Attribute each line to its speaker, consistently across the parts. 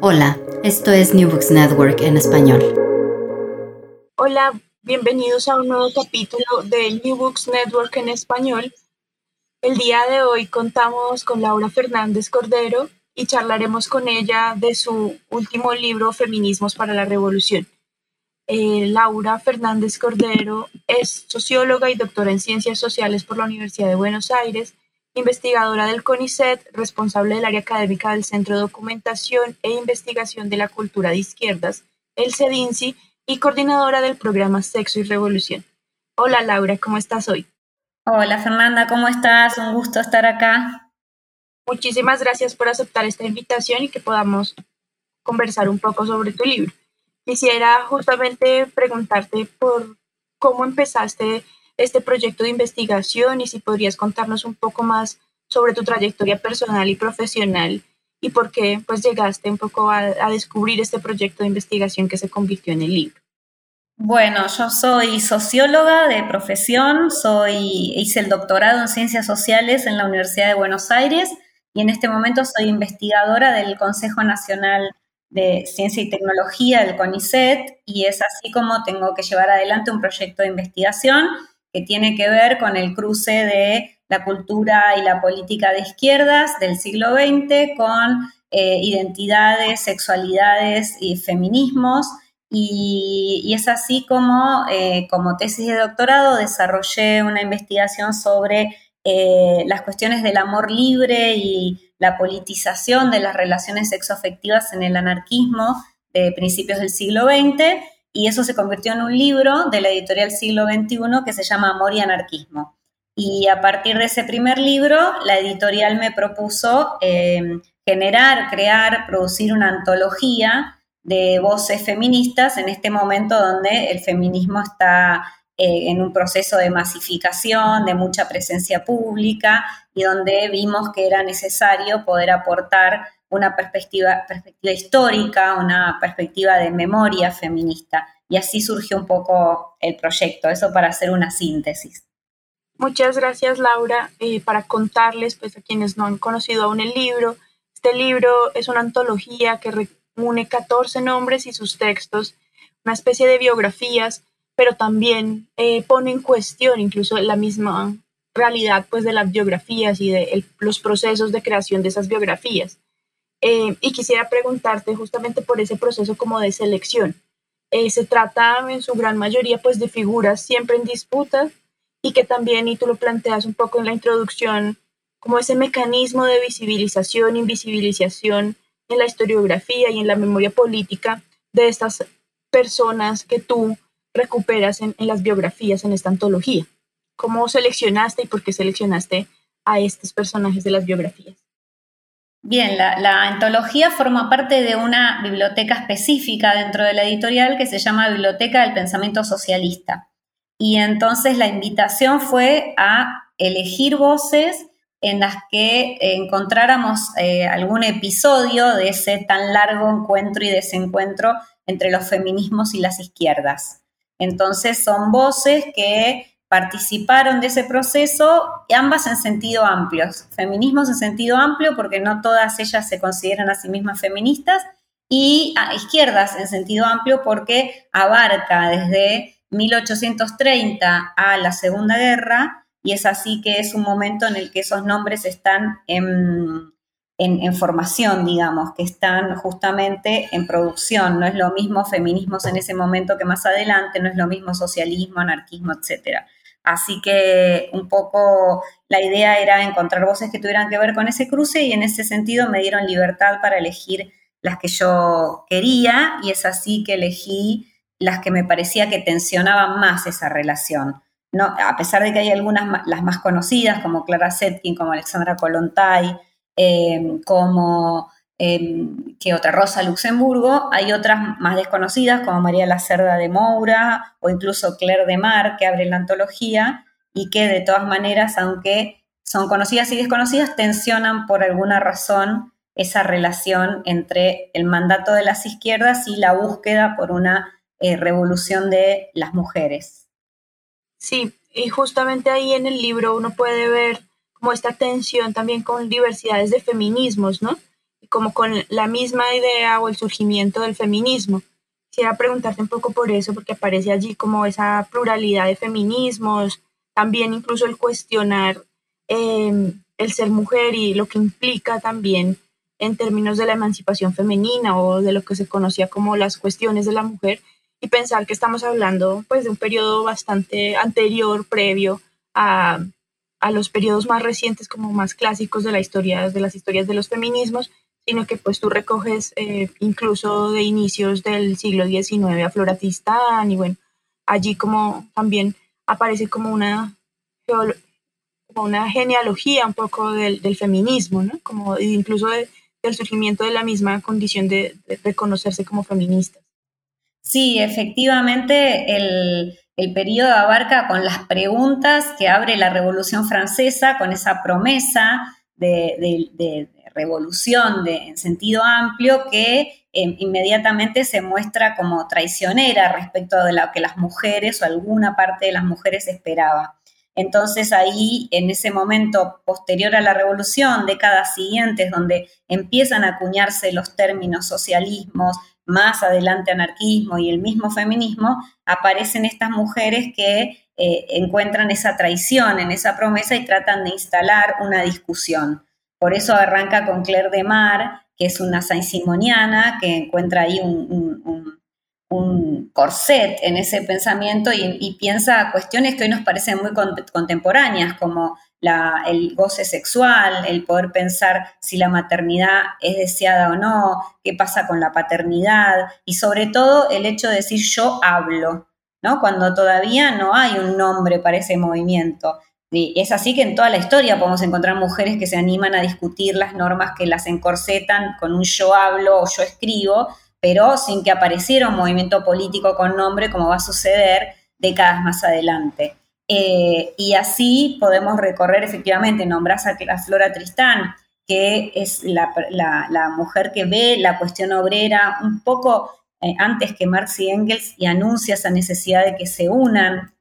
Speaker 1: Hola, esto es New Books Network en español.
Speaker 2: Hola, bienvenidos a un nuevo capítulo de New Books Network en español. El día de hoy contamos con Laura Fernández Cordero y charlaremos con ella de su último libro, Feminismos para la Revolución. Eh, Laura Fernández Cordero es socióloga y doctora en ciencias sociales por la Universidad de Buenos Aires investigadora del CONICET, responsable del área académica del Centro de Documentación e Investigación de la Cultura de Izquierdas, el CEDINCI, y coordinadora del programa Sexo y Revolución. Hola Laura, ¿cómo estás hoy?
Speaker 3: Hola Fernanda, ¿cómo estás? Un gusto estar acá.
Speaker 2: Muchísimas gracias por aceptar esta invitación y que podamos conversar un poco sobre tu libro. Quisiera justamente preguntarte por cómo empezaste este proyecto de investigación y si podrías contarnos un poco más sobre tu trayectoria personal y profesional y por qué pues llegaste un poco a, descubrir este proyecto de investigación que se convirtió en el libro.
Speaker 3: Bueno, yo soy socióloga de profesión, soy, hice el doctorado en ciencias sociales en la Universidad de Buenos Aires y en este momento soy investigadora del Consejo Nacional de Ciencia y Tecnología, del CONICET, y es así como tengo que llevar adelante un proyecto de investigación que tiene que ver con el cruce de la cultura y la política de izquierdas del siglo XX con eh, identidades, sexualidades y feminismos. Y, es así como, eh, como tesis de doctorado, desarrollé una investigación sobre eh, las cuestiones del amor libre y la politización de las relaciones sexoafectivas en el anarquismo de principios del siglo XX y eso se convirtió en un libro de la editorial Siglo XXI que se llama Amor y Anarquismo. Y a partir de ese primer libro, la editorial me propuso eh, generar, crear, producir una antología de voces feministas en este momento donde el feminismo está eh, en un proceso de masificación, de mucha presencia pública y donde vimos que era necesario poder aportar una perspectiva, histórica, una perspectiva de memoria feminista. Y así surgió un poco el proyecto, eso para hacer una síntesis.
Speaker 2: Muchas gracias Laura. Eh, para contarles, pues a quienes no han conocido aún el libro, este libro es una antología que reúne 14 nombres y sus textos, una especie de biografías, pero también eh, pone en cuestión incluso la misma realidad pues de las biografías y de los procesos de creación de esas biografías. Eh, y quisiera preguntarte justamente por ese proceso como de selección. Eh, se trata en su gran mayoría pues de figuras siempre en disputa y que también, y tú lo planteas un poco en la introducción, como ese mecanismo de visibilización, invisibilización en la historiografía y en la memoria política de estas personas que tú recuperas en las biografías en esta antología. ¿Cómo seleccionaste y por qué seleccionaste a estos personajes de las biografías?
Speaker 3: Bien, la, antología forma parte de una biblioteca específica dentro de la editorial que se llama Biblioteca del Pensamiento Socialista. Y entonces la invitación fue a elegir voces en las que encontráramos eh, algún episodio de ese tan largo encuentro y desencuentro entre los feminismos y las izquierdas. Entonces son voces que participaron de ese proceso, ambas en sentido amplio, feminismos en sentido amplio, porque no todas ellas se consideran a sí mismas feministas, y a izquierdas en sentido amplio, porque abarca desde 1830 a la Segunda Guerra, y es así que es un momento en el que esos nombres están en, formación, digamos, que están justamente en producción. No es lo mismo feminismos en ese momento que más adelante, no es lo mismo socialismo, anarquismo, etcétera. Así que un poco la idea era encontrar voces que tuvieran que ver con ese cruce y en ese sentido me dieron libertad para elegir las que yo quería y es así que elegí las que me parecía que tensionaban más esa relación. No, a pesar de que hay algunas, las más conocidas, como Clara Setkin, como Alexandra Kolontai, eh, como Que otra, Rosa Luxemburgo. Hay otras más desconocidas, como María Lacerda de Moura o incluso Claire de Mar, que abren la antología y que de todas maneras, aunque son conocidas y desconocidas, tensionan por alguna razón esa relación entre el mandato de las izquierdas y la búsqueda por una eh, revolución de las mujeres.
Speaker 2: Sí, y justamente ahí en el libro uno puede ver como esta tensión también con diversidades de feminismos, ¿no? Como con la misma idea o el surgimiento del feminismo. Quisiera preguntarte un poco por eso, porque aparece allí como esa pluralidad de feminismos, también incluso el cuestionar em, el ser mujer y lo que implica también en términos de la emancipación femenina o de lo que se conocía como las cuestiones de la mujer y pensar que estamos hablando pues de un periodo bastante anterior, previo a, a los periodos más recientes como más clásicos de la historia, de las historias de los feminismos, sino que pues tú recoges eh, incluso de inicios del siglo XIX a Flora Tristán y bueno, allí como también aparece como una, como una genealogía un poco del, del feminismo, ¿no? Como incluso de, del surgimiento de la misma condición de, reconocerse como feministas.
Speaker 3: Sí, efectivamente, el, el periodo abarca con las preguntas que abre la Revolución Francesa, con esa promesa de, revolución de, en sentido amplio que em, inmediatamente se muestra como traicionera respecto de lo que las mujeres o alguna parte de las mujeres esperaba. Entonces ahí, en ese momento posterior a la revolución, décadas siguientes, donde empiezan a acuñarse los términos socialismos, más adelante anarquismo y el mismo feminismo, aparecen estas mujeres que eh, encuentran esa traición en esa promesa y tratan de instalar una discusión. Por eso arranca con Claire de Mar, que es una saint-simoniana que encuentra ahí un un corset en ese pensamiento y, piensa cuestiones que hoy nos parecen muy contemporáneas, como el goce sexual, el poder pensar si la maternidad es deseada o no, qué pasa con la paternidad y sobre todo el hecho de decir yo hablo, ¿no? Cuando todavía no hay un nombre para ese movimiento. Y es así que en toda la historia podemos encontrar mujeres que se animan a discutir las normas que las encorsetan con un yo hablo o yo escribo, pero sin que apareciera un movimiento político con nombre, como va a suceder décadas más adelante. Eh, y así podemos recorrer efectivamente, nombras a la Flora Tristán, que es la, mujer que ve la cuestión obrera un poco eh, antes que Marx y Engels y anuncia esa necesidad de que se unan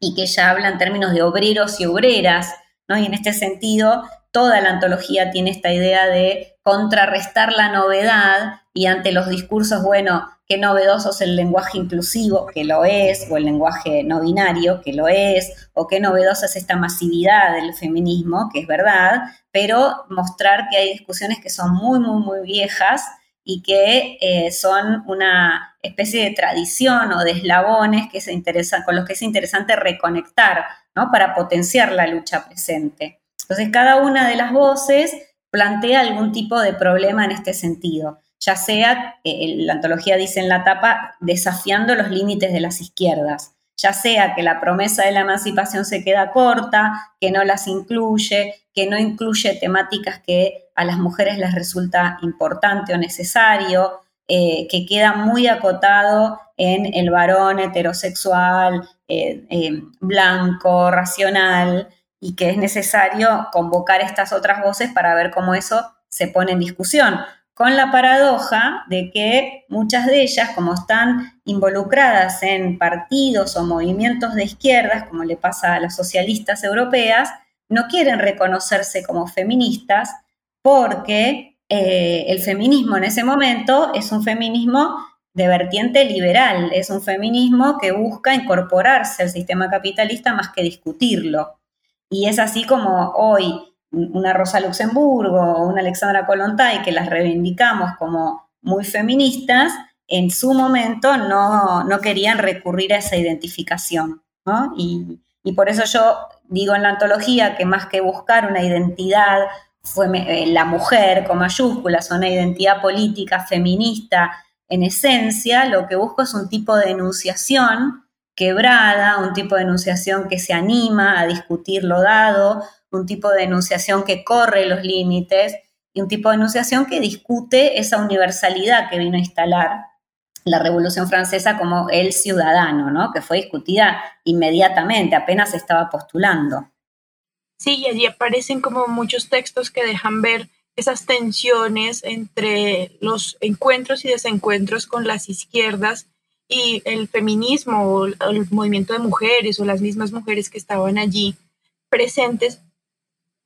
Speaker 3: y que ella habla en términos de obreros y obreras, ¿no? Y en este sentido, toda la antología tiene esta idea de contrarrestar la novedad y ante los discursos, bueno, qué novedoso es el lenguaje inclusivo, que lo es, o el lenguaje no binario, que lo es, o qué novedosa es esta masividad del feminismo, que es verdad, pero mostrar que hay discusiones que son muy, muy, muy viejas y que eh, son una especie de tradición o de eslabones que se interesan, con los que es interesante reconectar, ¿no? Para potenciar la lucha presente. Entonces, cada una de las voces plantea algún tipo de problema en este sentido ya sea, eh, la antología dice en la tapa, desafiando los límites de las izquierdas, ya sea que la promesa de la emancipación se queda corta, que no las incluye, que no incluye temáticas que a las mujeres les resulta importante o necesario, eh, que queda muy acotado en el varón heterosexual, eh, blanco, racional, y que es necesario convocar estas otras voces para ver cómo eso se pone en discusión con la paradoja de que muchas de ellas, como están involucradas en partidos o movimientos de izquierdas, como le pasa a las socialistas europeas, no quieren reconocerse como feministas porque eh, el feminismo en ese momento es un feminismo de vertiente liberal, es un feminismo que busca incorporarse al sistema capitalista más que discutirlo. Y es así como hoy una Rosa Luxemburgo o una Alexandra Kolontai, que las reivindicamos como muy feministas, en su momento no, querían recurrir a esa identificación. Y, por eso yo digo en la antología que más que buscar una identidad, eh, la mujer con mayúsculas, una identidad política feminista en esencia, lo que busco es un tipo de enunciación quebrada, un tipo de enunciación que se anima a discutir lo dado, un tipo de enunciación que corre los límites y un tipo de enunciación que discute esa universalidad que vino a instalar la Revolución Francesa como el ciudadano, ¿no? que fue discutida inmediatamente, apenas se estaba postulando.
Speaker 2: Sí, y allí aparecen como muchos textos que dejan ver esas tensiones entre los encuentros y desencuentros con las izquierdas y el feminismo o el movimiento de mujeres o las mismas mujeres que estaban allí presentes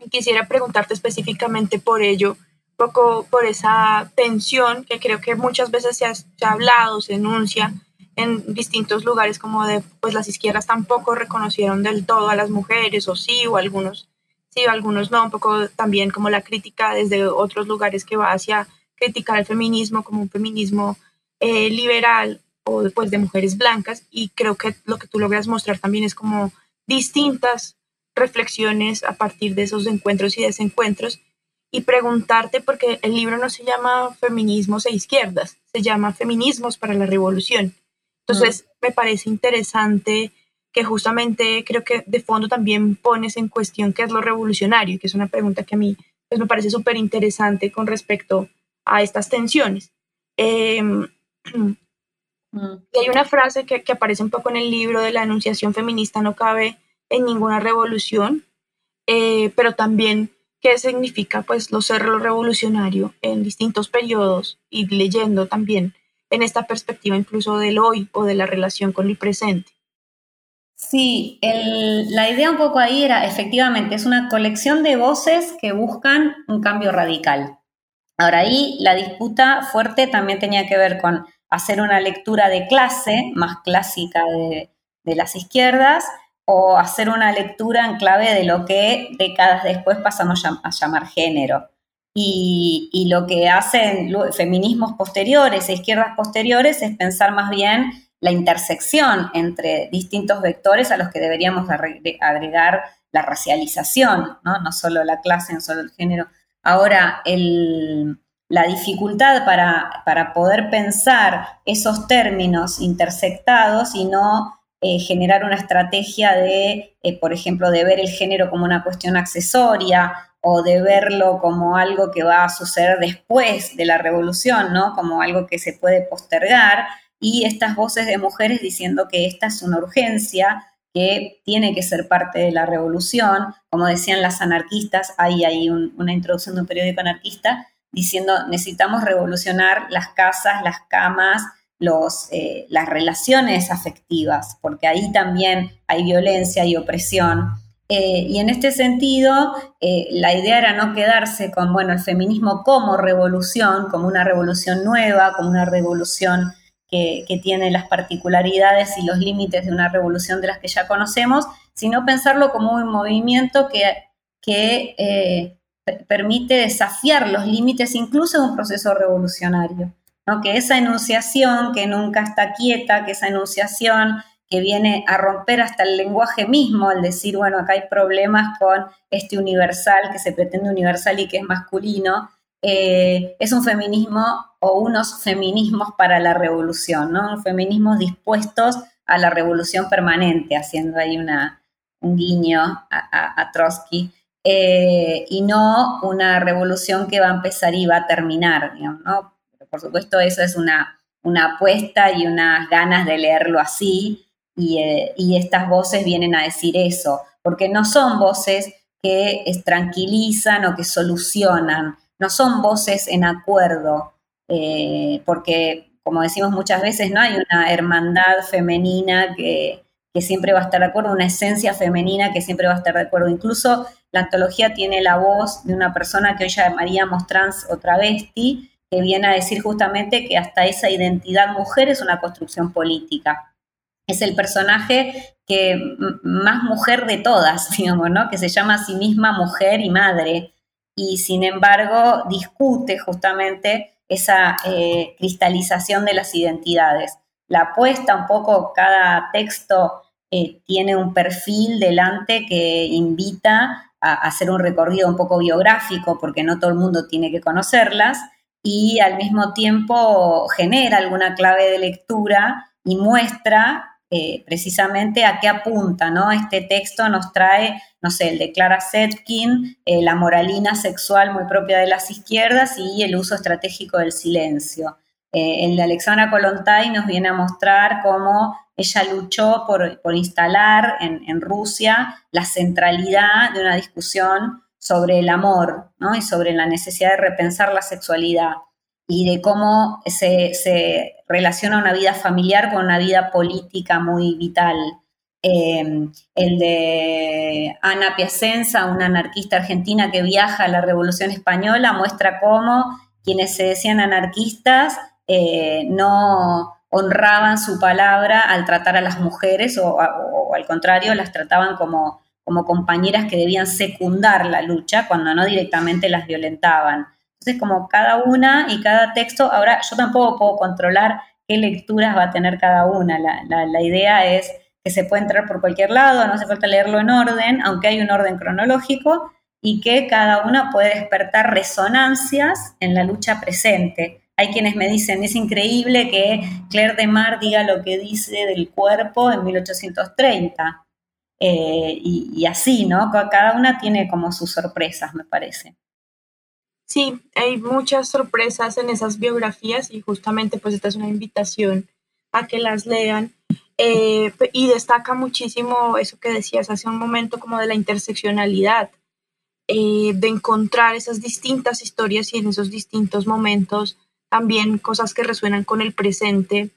Speaker 2: Quisiera preguntarte específicamente por ello, poco por esa tensión que creo que muchas veces se ha, se ha hablado, se enuncia en distintos lugares como de, pues las izquierdas tampoco reconocieron del todo a las mujeres, o sí, o algunos sí, o algunos no, un poco también como la crítica desde otros lugares que va hacia criticar el feminismo como un feminismo eh, liberal o pues de mujeres blancas y creo que lo que tú logras mostrar también es como distintas reflexiones a partir de esos encuentros y desencuentros y preguntarte porque el libro no se llama Feminismos e Izquierdas, se llama Feminismos para la Revolución. Entonces, me parece interesante que justamente creo que de fondo también pones en cuestión qué es lo revolucionario, que es una pregunta que a mí pues, me parece súper interesante con respecto a estas tensiones. Em, mm. y hay una frase que, que, aparece un poco en el libro de la enunciación feminista no cabe en ninguna revolución, eh, pero también qué significa pues lo ser lo revolucionario en distintos periodos y leyendo también en esta perspectiva incluso del hoy o de la relación con el presente.
Speaker 3: Sí, la idea un poco ahí era, efectivamente, es una colección de voces que buscan un cambio radical. Ahora ahí la disputa fuerte también tenía que ver con hacer una lectura de clase más clásica de, las izquierdas o hacer una lectura en clave de lo que décadas después pasamos a llamar género. Y, lo que hacen feminismos posteriores e izquierdas posteriores es pensar más bien la intersección entre distintos vectores a los que deberíamos agregar la racialización, ¿no? no solo la clase, no solo el género. Ahora, la dificultad para, poder pensar esos términos intersectados y no eh, generar una estrategia de, eh, por ejemplo, de ver el género como una cuestión accesoria o de verlo como algo que va a suceder después de la revolución, ¿no? Como algo que se puede postergar, y estas voces de mujeres diciendo que esta es una urgencia, que tiene que ser parte de la revolución, como decían las anarquistas, hay ahí una introducción de un periódico anarquista, diciendo necesitamos revolucionar las casas, las camas, los, eh, las relaciones afectivas, porque ahí también hay violencia y opresión. Eh, y en este sentido, eh, la idea era no quedarse con, bueno, el feminismo como revolución, como una revolución nueva, como una revolución que, tiene las particularidades y los límites de una revolución de las que ya conocemos, sino pensarlo como un movimiento que, que permite desafiar los límites incluso de un proceso revolucionario. ¿no? Que esa enunciación que nunca está quieta, que esa enunciación que viene a romper hasta el lenguaje mismo, al decir, bueno, acá hay problemas con este universal que se pretende universal y que es masculino, eh, es un feminismo o unos feminismos para la revolución, ¿no? Feminismos dispuestos a la revolución permanente, haciendo ahí una, un guiño a, Trotsky, eh, y no una revolución que va a empezar y va a terminar, ¿no? por supuesto, eso es una, una apuesta y unas ganas de leerlo así, eh, y, estas voces vienen a decir eso, porque no son voces que tranquilizan o que solucionan, no son voces en acuerdo, eh, porque como decimos muchas veces, no hay una hermandad femenina que, que, siempre va a estar de acuerdo, una esencia femenina que siempre va a estar de acuerdo. Incluso la antología tiene la voz de una persona que hoy llamaríamos trans o travesti, que viene a decir justamente que hasta esa identidad mujer es una construcción política es el personaje que más mujer de todas, digamos, ¿no? Que se llama a sí misma mujer y madre. Y sin embargo discute justamente esa eh, cristalización de las identidades. La apuesta un poco, cada texto eh, tiene un perfil delante que invita a hacer un recorrido un poco biográfico, porque no todo el mundo tiene que conocerlas, y al mismo tiempo genera alguna clave de lectura y muestra eh, precisamente a qué apunta, ¿no? Este texto nos trae, no sé, el de Clara Setkin, eh, la moralina sexual muy propia de las izquierdas y el uso estratégico del silencio. Eh, el de Alexandra Kolontai nos viene a mostrar cómo ella luchó por, instalar en, en, Rusia la centralidad de una discusión sobre el amor ¿no? y sobre la necesidad de repensar la sexualidad y de cómo se, relaciona una vida familiar con una vida política muy vital. Eh, el de Ana Piacenza, una anarquista argentina que viaja a la Revolución Española, muestra cómo quienes se decían anarquistas eh, no honraban su palabra al tratar a las mujeres o, al contrario, las trataban como, como compañeras que debían secundar la lucha cuando no directamente las violentaban. Entonces, como cada una y cada texto, ahora yo tampoco puedo controlar qué lecturas va a tener cada una. La, idea es que se puede entrar por cualquier lado, no hace falta leerlo en orden, aunque hay un orden cronológico, y que cada una puede despertar resonancias en la lucha presente. Hay quienes me dicen, es increíble que Claire de Mar diga lo que dice del cuerpo en 1830. Eh, y, y, así, ¿no? Cada una tiene como sus sorpresas, me parece.
Speaker 2: Sí, hay muchas sorpresas en esas biografías y justamente pues esta es una invitación a que las lean. Eh, y destaca muchísimo eso que decías hace un momento como de la interseccionalidad, eh, de encontrar esas distintas historias y en esos distintos momentos también cosas que resuenan con el presente,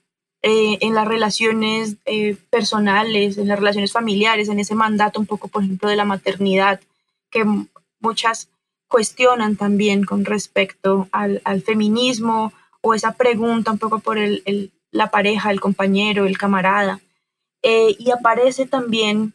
Speaker 2: eh, en las relaciones eh, personales, en las relaciones familiares, en ese mandato un poco, por ejemplo, de la maternidad, que muchas cuestionan también con respecto al, feminismo o esa pregunta un poco por el, la pareja, el compañero, el camarada. Eh, y aparece también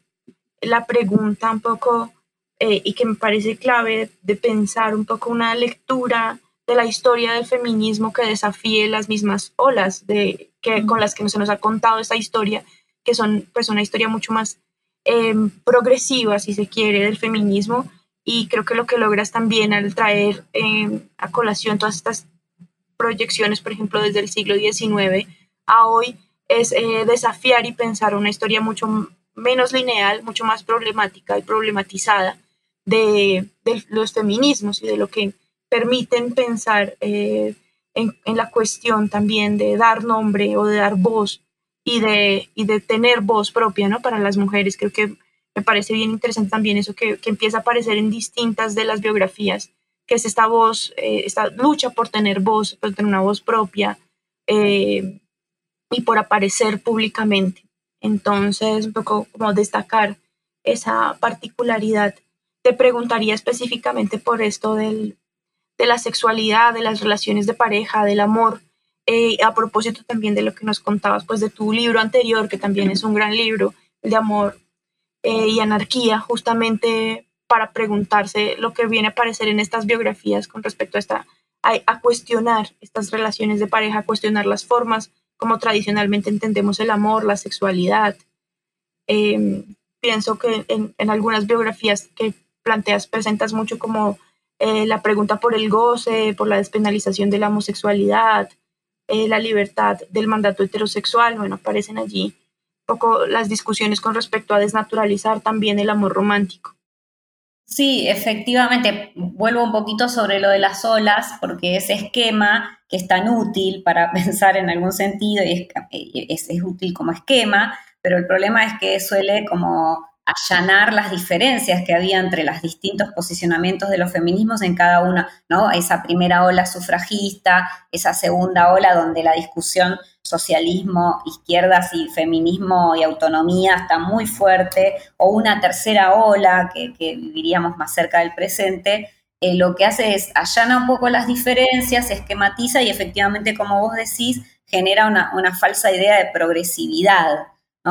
Speaker 2: la pregunta un poco, y que me parece clave, de pensar un poco una lectura de la historia del feminismo que desafíe las mismas olas de, que, con las que se nos ha contado esta historia, que son pues una historia mucho más em, progresiva, si se quiere, del feminismo. Y creo que lo que logras también al traer em, a colación todas estas proyecciones, por ejemplo, desde el siglo XIX a hoy, es eh, desafiar y pensar una historia mucho menos lineal, mucho más problemática y problematizada de, de los feminismos y de lo que permiten pensar eh, en, la cuestión también de dar nombre o de dar voz y de, y de tener voz propia ¿no? para las mujeres. Creo que me parece bien interesante también eso que, empieza a aparecer en distintas de las biografías, que es esta voz, eh, esta lucha por tener voz, por tener una voz propia eh, y por aparecer públicamente. Entonces, un poco como destacar esa particularidad. Te preguntaría específicamente por esto del, de la sexualidad, de las relaciones de pareja, del amor. Eh, a propósito también de lo que nos contabas, pues de tu libro anterior, que también es un gran libro, de amor eh, y anarquía, justamente para preguntarse lo que viene a aparecer en estas biografías con respecto a esta, a, cuestionar estas relaciones de pareja, a cuestionar las formas como tradicionalmente entendemos el amor, la sexualidad. Em, pienso que en, en algunas biografías que planteas, presentas mucho como eh, la pregunta por el goce, por la despenalización de la homosexualidad, eh, la libertad del mandato heterosexual, bueno, aparecen allí un poco las discusiones con respecto a desnaturalizar también el amor romántico.
Speaker 3: Sí, efectivamente, vuelvo un poquito sobre lo de las olas, porque ese esquema que es tan útil para pensar en algún sentido y es, es útil como esquema, pero el problema es que suele como allanar las diferencias que había entre los distintos posicionamientos de los feminismos en cada una, ¿no? Esa primera ola sufragista, esa segunda ola donde la discusión socialismo, izquierdas y feminismo y autonomía está muy fuerte, o una tercera ola que, viviríamos más cerca del presente, eh, lo que hace es allana un poco las diferencias, esquematiza y efectivamente, como vos decís, genera una, una falsa idea de progresividad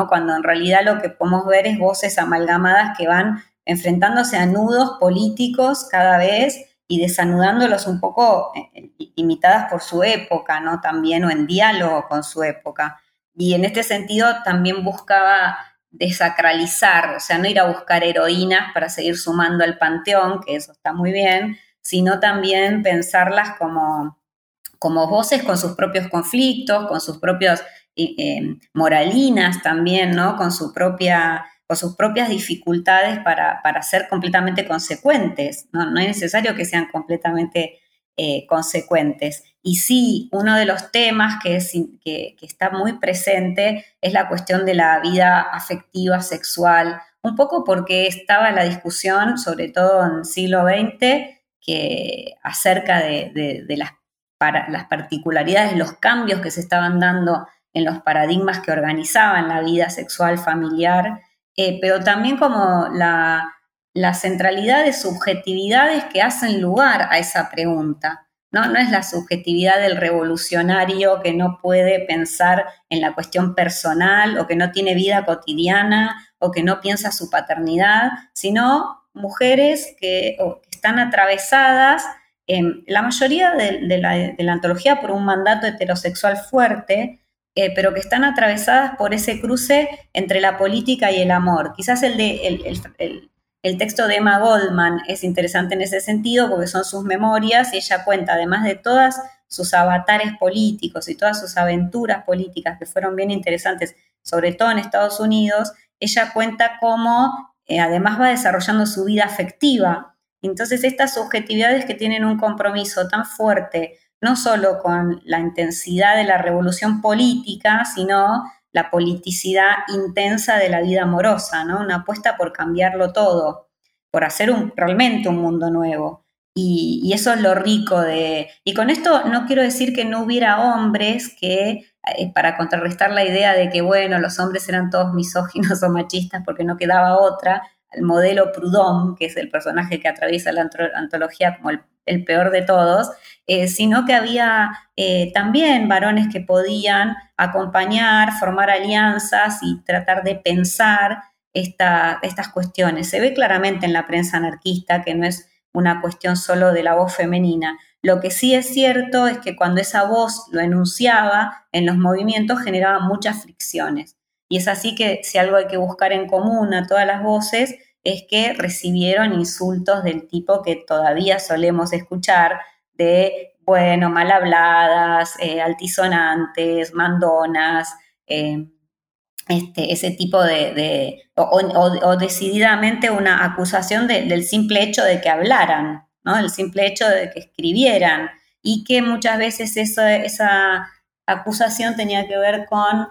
Speaker 3: cuando en realidad lo que podemos ver es voces amalgamadas que van enfrentándose a nudos políticos cada vez y desanudándolos un poco eh, imitadas por su época, ¿no? También o en diálogo con su época. Y en este sentido también buscaba desacralizar, o sea, no ir a buscar heroínas para seguir sumando al panteón, que eso está muy bien, sino también pensarlas como, como voces con sus propios conflictos, con sus propios eh, moralinas también, ¿no? Con, con sus propias dificultades para, ser completamente consecuentes, ¿no? No es necesario que sean completamente eh, consecuentes. Y sí, uno de los temas que, que, está muy presente es la cuestión de la vida afectiva, sexual, un poco porque estaba la discusión, sobre todo en el siglo XX, que acerca de, las, para, las particularidades, los cambios que se estaban dando en los paradigmas que organizaban la vida sexual familiar eh, pero también como la, la centralidad de subjetividades que hacen lugar a esa pregunta. ¿no? no es la subjetividad del revolucionario que no puede pensar en la cuestión personal o que no tiene vida cotidiana o que no piensa su paternidad, sino mujeres que, están atravesadas, en la mayoría de, la, antología, por un mandato heterosexual fuerte, eh, pero que están atravesadas por ese cruce entre la política y el amor. Quizás el, de, el, el texto de Emma Goldman es interesante en ese sentido porque son sus memorias y ella cuenta, además de todas sus avatares políticos y todas sus aventuras políticas que fueron bien interesantes, sobre todo en Estados Unidos, ella cuenta cómo eh, además va desarrollando su vida afectiva. Entonces, estas subjetividades que tienen un compromiso tan fuerte, no solo con la intensidad de la revolución política, sino la politicidad intensa de la vida amorosa, ¿no? Una apuesta por cambiarlo todo, por hacer un, realmente un mundo nuevo. Y, eso es lo rico de... Y con esto no quiero decir que no hubiera hombres que, eh, para contrarrestar la idea de que, bueno, los hombres eran todos misóginos o machistas porque no quedaba otra, el modelo Proudhon, que es el personaje que atraviesa la antología como el, peor de todos, eh, sino que había eh, también varones que podían acompañar, formar alianzas y tratar de pensar estas cuestiones. Se ve claramente en la prensa anarquista que no es una cuestión solo de la voz femenina. Lo que sí es cierto es que cuando esa voz lo enunciaba en los movimientos generaba muchas fricciones. Y es así que si algo hay que buscar en común a todas las voces es que recibieron insultos del tipo que todavía solemos escuchar de, bueno, mal habladas, eh, altisonantes, mandonas, eh, este, ese tipo de, o, decididamente una acusación del simple hecho de que hablaran, ¿no? El simple hecho de que escribieran y que muchas veces esa acusación tenía que ver con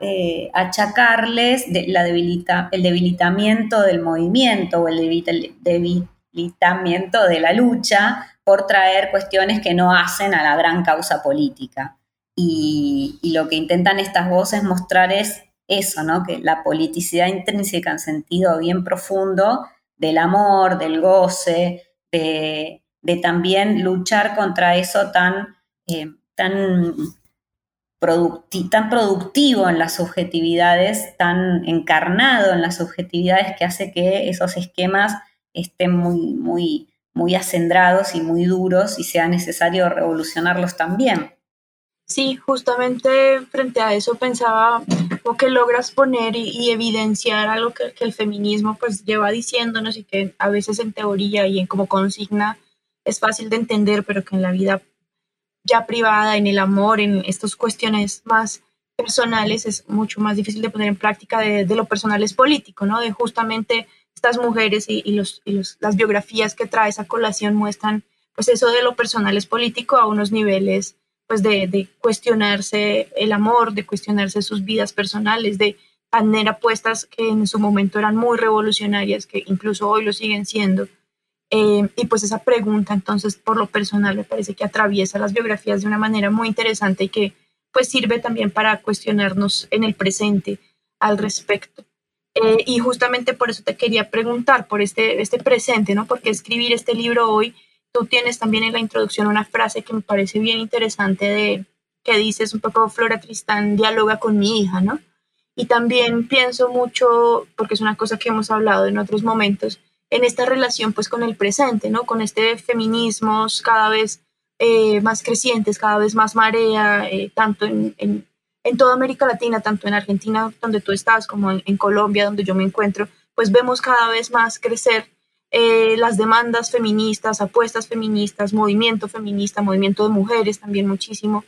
Speaker 3: eh, achacarles la debilita, el debilitamiento del movimiento o el debilitamiento de la lucha por traer cuestiones que no hacen a la gran causa política. Y, lo que intentan estas voces mostrar es eso, ¿no? que la politicidad intrínseca en sentido bien profundo del amor, del goce, de, también luchar contra eso tan, eh, tan tan productivo en las subjetividades, tan encarnado en las subjetividades que hace que esos esquemas estén muy, muy, muy acendrados y muy duros y sea necesario revolucionarlos también.
Speaker 2: Sí, justamente frente a eso pensaba lo que logras poner y, evidenciar algo que, que, el feminismo pues lleva diciéndonos y que a veces en teoría y en como consigna es fácil de entender, pero que en la vida ya privada, en el amor, en estas cuestiones más personales, es mucho más difícil de poner en práctica de, lo personal es político, ¿no? De justamente estas mujeres y, los, las biografías que trae esa colación muestran, pues eso de lo personal es político a unos niveles, pues de, cuestionarse el amor, de cuestionarse sus vidas personales, de tener apuestas que en su momento eran muy revolucionarias, que incluso hoy lo siguen siendo eh, y pues esa pregunta, entonces, por lo personal, me parece que atraviesa las biografías de una manera muy interesante y que pues sirve también para cuestionarnos en el presente al respecto. Eh, y justamente por eso te quería preguntar por este, este presente, ¿no? Porque escribir este libro hoy, tú tienes también en la introducción una frase que me parece bien interesante de que dices un poco Flora Tristán dialoga con mi hija, ¿no? Y también pienso mucho, porque es una cosa que hemos hablado en otros momentos, en esta relación pues con el presente, ¿no? Con este feminismos cada vez eh, más crecientes, cada vez más marea, eh, tanto en, toda América Latina, tanto en Argentina, donde tú estás, como en, Colombia, donde yo me encuentro, pues vemos cada vez más crecer eh, las demandas feministas, apuestas feministas, movimiento feminista, movimiento de mujeres también muchísimo,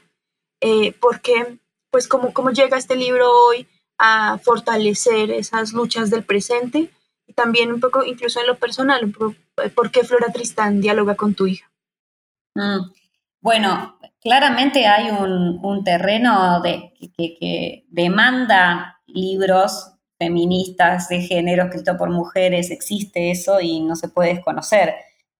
Speaker 2: porque pues como, llega este libro hoy a fortalecer esas luchas del presente y también un poco, incluso en lo personal, ¿por qué Flora Tristán dialoga con tu hija?
Speaker 3: Mm, bueno, claramente hay un, terreno de, que, demanda libros feministas de género escrito por mujeres, existe eso y no se puede desconocer.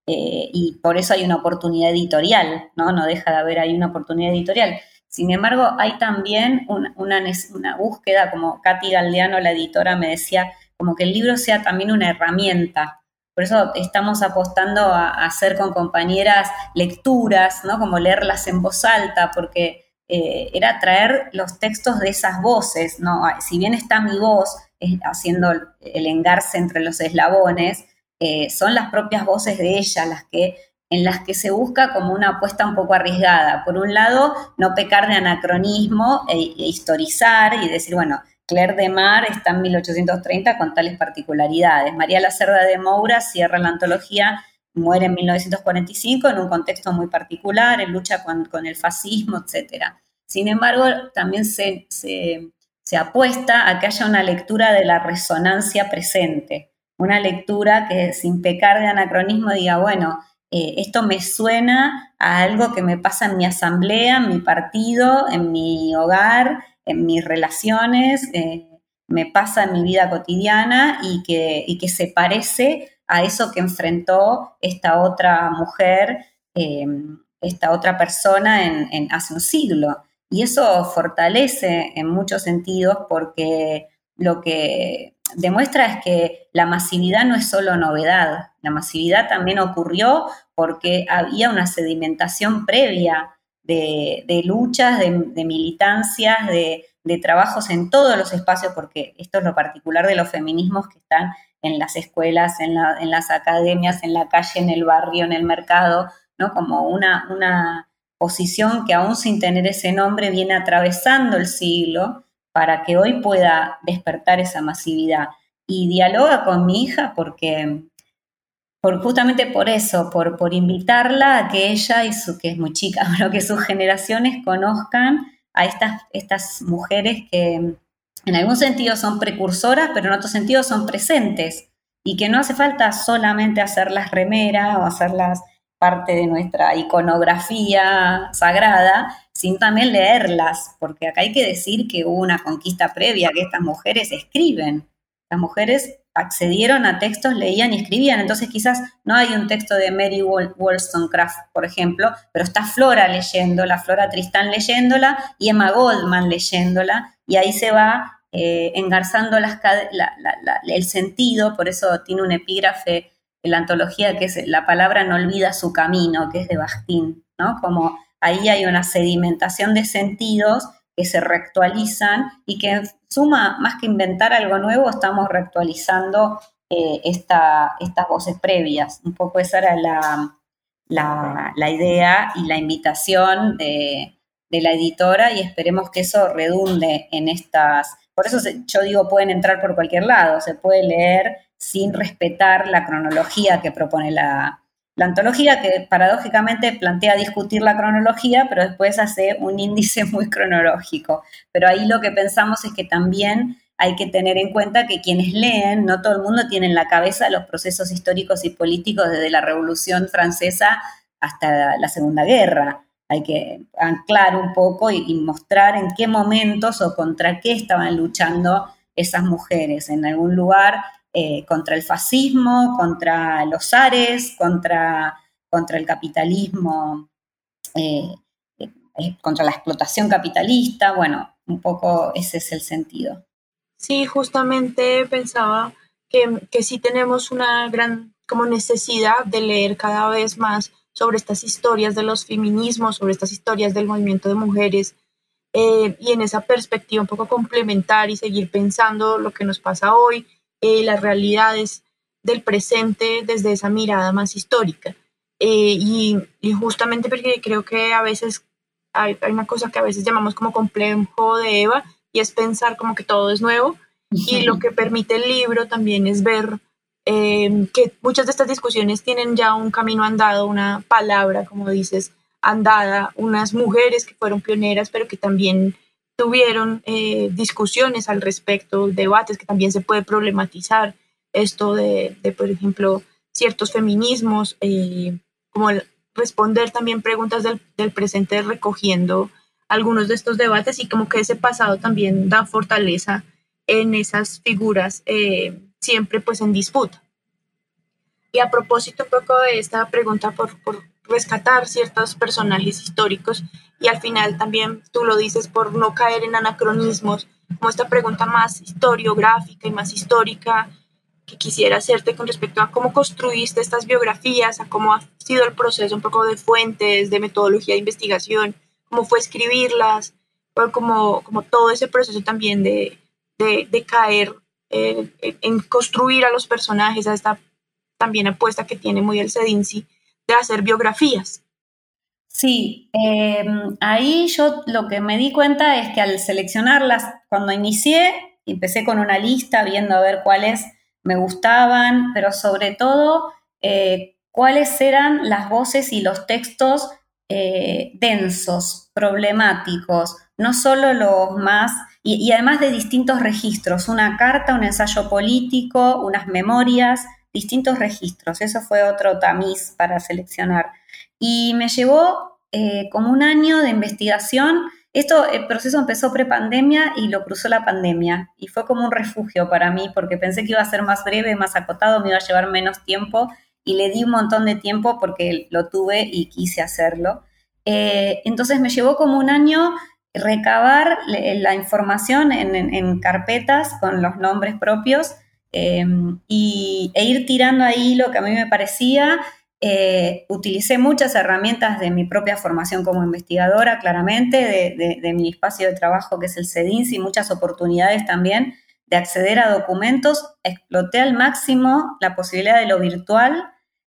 Speaker 3: Eh, y por eso hay una oportunidad editorial, ¿no? No deja de haber ahí una oportunidad editorial. Sin embargo, hay también una, una, búsqueda, como Katy Galdeano, la editora, me decía, como que el libro sea también una herramienta. Por eso estamos apostando a, hacer con compañeras lecturas, ¿no? Como leerlas en voz alta, porque eh, era traer los textos de esas voces, ¿no? Si bien está mi voz haciendo el engarce entre los eslabones, eh, son las propias voces de ella las que en las que se busca como una apuesta un poco arriesgada. Por un lado, no pecar de anacronismo e, e historizar y decir, bueno, Claire de Mar está en 1830 con tales particularidades. María Lacerda de Moura cierra la antología, muere en 1945 en un contexto muy particular, en lucha con, el fascismo, etc. Sin embargo, también se, se apuesta a que haya una lectura de la resonancia presente, una lectura que sin pecar de anacronismo diga, bueno, eh, esto me suena a algo que me pasa en mi asamblea, en mi partido, en mi hogar, en mis relaciones, eh, me pasa en mi vida cotidiana y que, que, se parece a eso que enfrentó esta otra mujer, em, esta otra persona en, hace un siglo. Y eso fortalece en muchos sentidos porque lo que demuestra es que la masividad no es solo novedad, la masividad también ocurrió porque había una sedimentación previa de, luchas, de, militancias, de, trabajos en todos los espacios, porque esto es lo particular de los feminismos que están en las escuelas, en, las academias, en la calle, en el barrio, en el mercado, ¿no? Como una, una posición que aún sin tener ese nombre viene atravesando el siglo para que hoy pueda despertar esa masividad. Y dialoga con mi hija porque, por, justamente por eso, por, por invitarla a que ella y su, que es muy chica, pero que sus generaciones conozcan a estas, estas mujeres que en algún sentido son precursoras, pero en otro sentido son presentes y que no hace falta solamente hacerlas remera o hacerlas parte de nuestra iconografía sagrada, sin también leerlas, porque acá hay que decir que hubo una conquista previa, que estas mujeres escriben. Las mujeres accedieron a textos, leían y escribían. Entonces quizás no hay un texto de Mary Wollstonecraft, por ejemplo, pero está Flora leyéndola, Flora Tristán leyéndola y Emma Goldman leyéndola, y ahí se va eh, engarzando el sentido, por eso tiene un epígrafe en la antología que es La palabra no olvida su camino, que es de Bakhtin, ¿no? Como ahí hay una sedimentación de sentidos que se reactualizan y que suma, más que inventar algo nuevo, estamos reactualizando eh, estas voces previas. Un poco esa era la, la, idea y la invitación de, de, la editora y esperemos que eso redunde en estas... Por eso yo digo, pueden entrar por cualquier lado, se puede leer sin respetar la cronología que propone la, la antología que paradójicamente plantea discutir la cronología, pero después hace un índice muy cronológico. Pero ahí lo que pensamos es que también hay que tener en cuenta que quienes leen, no todo el mundo tiene en la cabeza los procesos históricos y políticos desde la Revolución Francesa hasta la Segunda Guerra. Hay que anclar un poco y, mostrar en qué momentos o contra qué estaban luchando esas mujeres. En algún lugar eh, contra el fascismo, contra los ares, contra, contra el capitalismo, eh, eh, contra la explotación capitalista. Bueno, un poco ese es el sentido.
Speaker 2: Sí, justamente pensaba que, que sí tenemos una gran como necesidad de leer cada vez más sobre estas historias de los feminismos, sobre estas historias del movimiento de mujeres, y en esa perspectiva un poco complementar y seguir pensando lo que nos pasa hoy eh, las realidades del presente desde esa mirada más histórica. Eh, y, justamente porque creo que a veces hay, una cosa que a veces llamamos como complejo de Eva y es pensar como que todo es nuevo y lo que permite el libro también es ver eh, que muchas de estas discusiones tienen ya un camino andado, una palabra, como dices, andada, unas mujeres que fueron pioneras, pero que también tuvieron eh, discusiones al respecto, debates que también se puede problematizar esto de, por ejemplo, ciertos feminismos, eh, como responder también preguntas del, presente recogiendo algunos de estos debates y como que ese pasado también da fortaleza en esas figuras eh, siempre pues en disputa. Y a propósito un poco de esta pregunta por, por rescatar ciertos personajes históricos y al final también tú lo dices por no caer en anacronismos, como esta pregunta más historiográfica y más histórica que quisiera hacerte con respecto a cómo construiste estas biografías, a cómo ha sido el proceso un poco de fuentes, de metodología de investigación, cómo fue escribirlas, como, como todo ese proceso también de, de, caer eh, en construir a los personajes, a esta también apuesta que tiene muy el Sedinci de hacer biografías.
Speaker 3: Sí, em, ahí yo lo que me di cuenta es que al seleccionarlas, cuando inicié, empecé con una lista viendo a ver cuáles me gustaban, pero sobre todo eh, cuáles eran las voces y los textos eh, densos, problemáticos, no solo los más, y, y, además de distintos registros, una carta, un ensayo político, unas memorias, distintos registros. Eso fue otro tamiz para seleccionar. Y me llevó eh, como un año de investigación. Esto, el proceso empezó pre-pandemia y lo cruzó la pandemia. Y fue como un refugio para mí porque pensé que iba a ser más breve, más acotado, me iba a llevar menos tiempo. Y le di un montón de tiempo porque lo tuve y quise hacerlo. Eh, entonces me llevó como un año recabar la información en carpetas con los nombres propios Em, y, e ir tirando ahí lo que a mí me parecía. Eh, utilicé muchas herramientas de mi propia formación como investigadora, claramente, de, mi espacio de trabajo que es el CEDINS y muchas oportunidades también de acceder a documentos. Exploté al máximo la posibilidad de lo virtual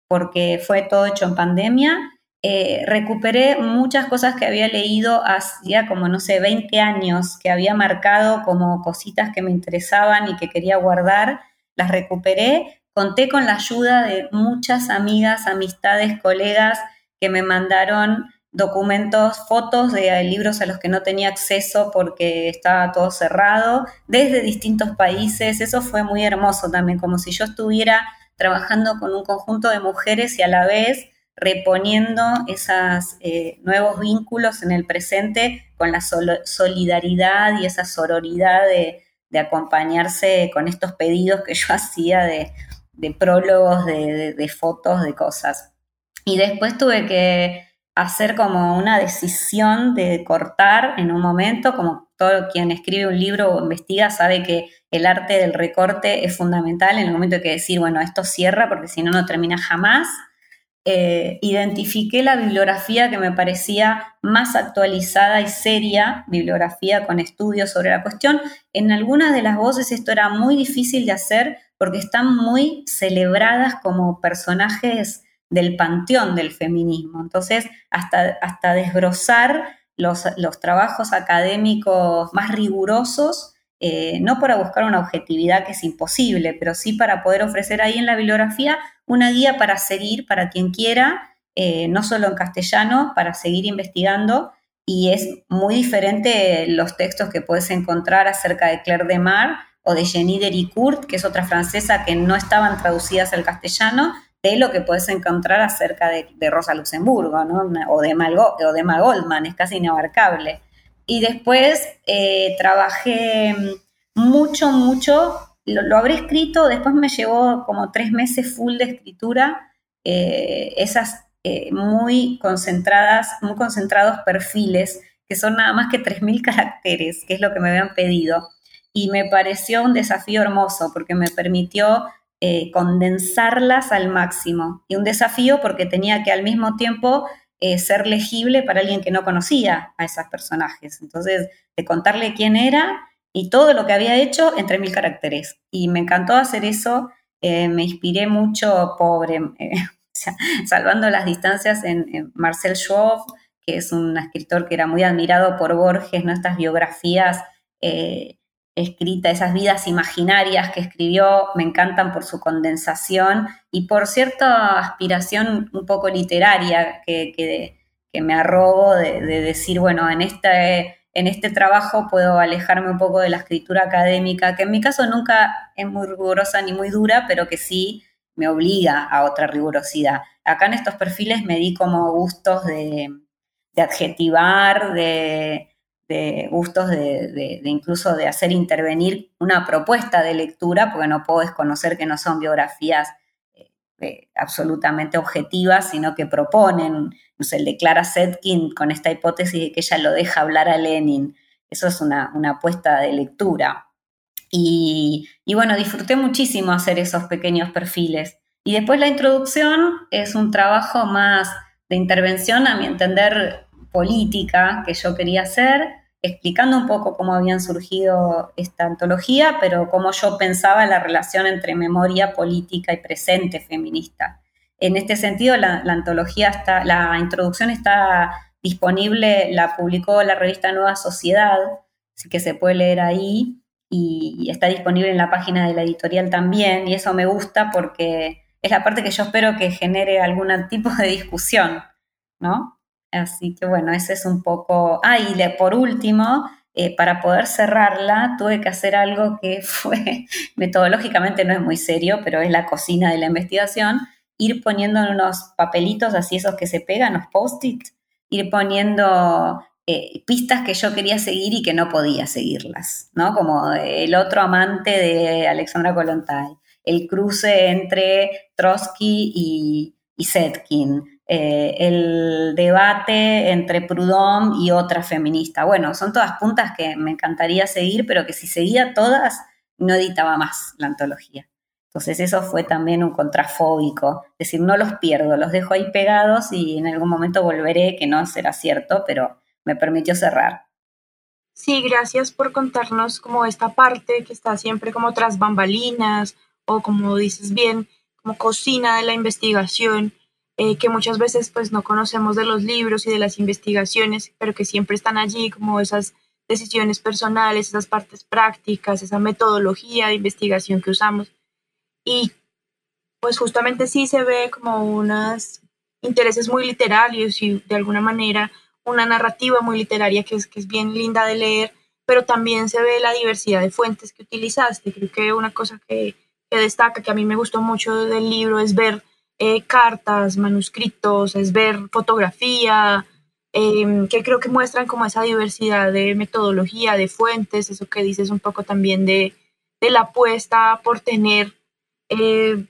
Speaker 3: porque fue todo hecho en pandemia. Eh, recuperé muchas cosas que había leído hacía como, no sé, 20 años, que había marcado como cositas que me interesaban y que quería guardar las recuperé, conté con la ayuda de muchas amigas, amistades, colegas que me mandaron documentos, fotos de libros a los que no tenía acceso porque estaba todo cerrado, desde distintos países. Eso fue muy hermoso también, como si yo estuviera trabajando con un conjunto de mujeres y a la vez reponiendo esos eh, nuevos vínculos en el presente con la solidaridad y esa sororidad de, de acompañarse con estos pedidos que yo hacía de, prólogos, de, fotos, de cosas. Y después tuve que hacer como una decisión de cortar en un momento, como todo quien escribe un libro o investiga sabe que el arte del recorte es fundamental en el momento de que decir, bueno, esto cierra porque si no, no termina jamás. Eh, identifiqué la bibliografía que me parecía más actualizada y seria, bibliografía con estudios sobre la cuestión. En algunas de las voces esto era muy difícil de hacer porque están muy celebradas como personajes del panteón del feminismo. Entonces, hasta, hasta desbrozar los, los trabajos académicos más rigurosos, eh, no para buscar una objetividad que es imposible, pero sí para poder ofrecer ahí en la bibliografía una guía para seguir para quien quiera, eh, no solo en castellano, para seguir investigando. Y es muy diferente los textos que puedes encontrar acerca de Claire de Mar o de Jenny Dericourt, que es otra francesa que no estaban traducidas al castellano, de lo que puedes encontrar acerca de, Rosa Luxemburgo, o, de o de Emma Goldman, es casi inabarcable. Y después eh, trabajé mucho, mucho, lo, habré escrito, después me llevó como tres meses full de escritura, eh, esas eh, muy concentradas, muy concentrados perfiles, que son nada más que 3.000 caracteres, que es lo que me habían pedido. Y me pareció un desafío hermoso porque me permitió condensarlas al máximo. Y un desafío porque tenía que al mismo tiempo eh, ser legible para alguien que no conocía a esos personajes. Entonces, de contarle quién era y todo lo que había hecho entre mil caracteres. Y me encantó hacer eso, eh, me inspiré mucho, pobre, eh, salvando las distancias en, Marcel Schwab, que es un escritor que era muy admirado por Borges, ¿no? estas biografías escrita, esas vidas imaginarias que escribió, me encantan por su condensación y por cierta aspiración un poco literaria que, que, me arrobo de, decir, bueno, en este, en este trabajo puedo alejarme un poco de la escritura académica, que en mi caso nunca es muy rigurosa ni muy dura, pero que sí me obliga a otra rigurosidad. Acá en estos perfiles me di como gustos de, de adjetivar, de, de gustos de, incluso de hacer intervenir una propuesta de lectura, porque no puedo desconocer que no son biografías eh, eh, absolutamente objetivas, sino que proponen, no sé, el de Clara Setkin con esta hipótesis de que ella lo deja hablar a Lenin. Eso es una, apuesta de lectura. Y, y, bueno, disfruté muchísimo hacer esos pequeños perfiles. Y después la introducción es un trabajo más de intervención, a mi entender, política que yo quería hacer, explicando un poco cómo habían surgido esta antología, pero cómo yo pensaba la relación entre memoria política y presente feminista. En este sentido, la, antología está, la introducción está disponible, la publicó la revista Nueva Sociedad, así que se puede leer ahí y está disponible en la página de la editorial también, y eso me gusta porque es la parte que yo espero que genere algún tipo de discusión, ¿no? Así que bueno, ese es un poco... Ah, y por último, eh, para poder cerrarla, tuve que hacer algo que fue, metodológicamente no es muy serio, pero es la cocina de la investigación, ir poniendo unos papelitos así esos que se pegan, los post-it, ir poniendo eh, pistas que yo quería seguir y que no podía seguirlas, ¿no? Como el otro amante de Alexandra Kolontai, el cruce entre Trotsky y, y Setkin, eh, el debate entre Proudhon y otra feminista. Bueno, son todas puntas que me encantaría seguir, pero que si seguía todas, no editaba más la antología. Entonces eso fue también un contrafóbico, es decir, no los pierdo, los dejo ahí pegados y en algún momento volveré, que no será cierto, pero me permitió cerrar.
Speaker 2: Sí, gracias por contarnos como esta parte que está siempre como tras bambalinas o como dices bien, como cocina de la investigación eh, que muchas veces pues no conocemos de los libros y de las investigaciones, pero que siempre están allí como esas decisiones personales, esas partes prácticas, esa metodología de investigación que usamos. Y pues justamente sí se ve como unos intereses muy literarios y de alguna manera una narrativa muy literaria que es, que es bien linda de leer, pero también se ve la diversidad de fuentes que utilizaste. Creo que una cosa que, que destaca, que a mí me gustó mucho del libro, es ver eh, cartas, manuscritos, es ver fotografía, em, que creo que muestran como esa diversidad de metodología, de fuentes, eso que dices un poco también de, la apuesta por tener eh,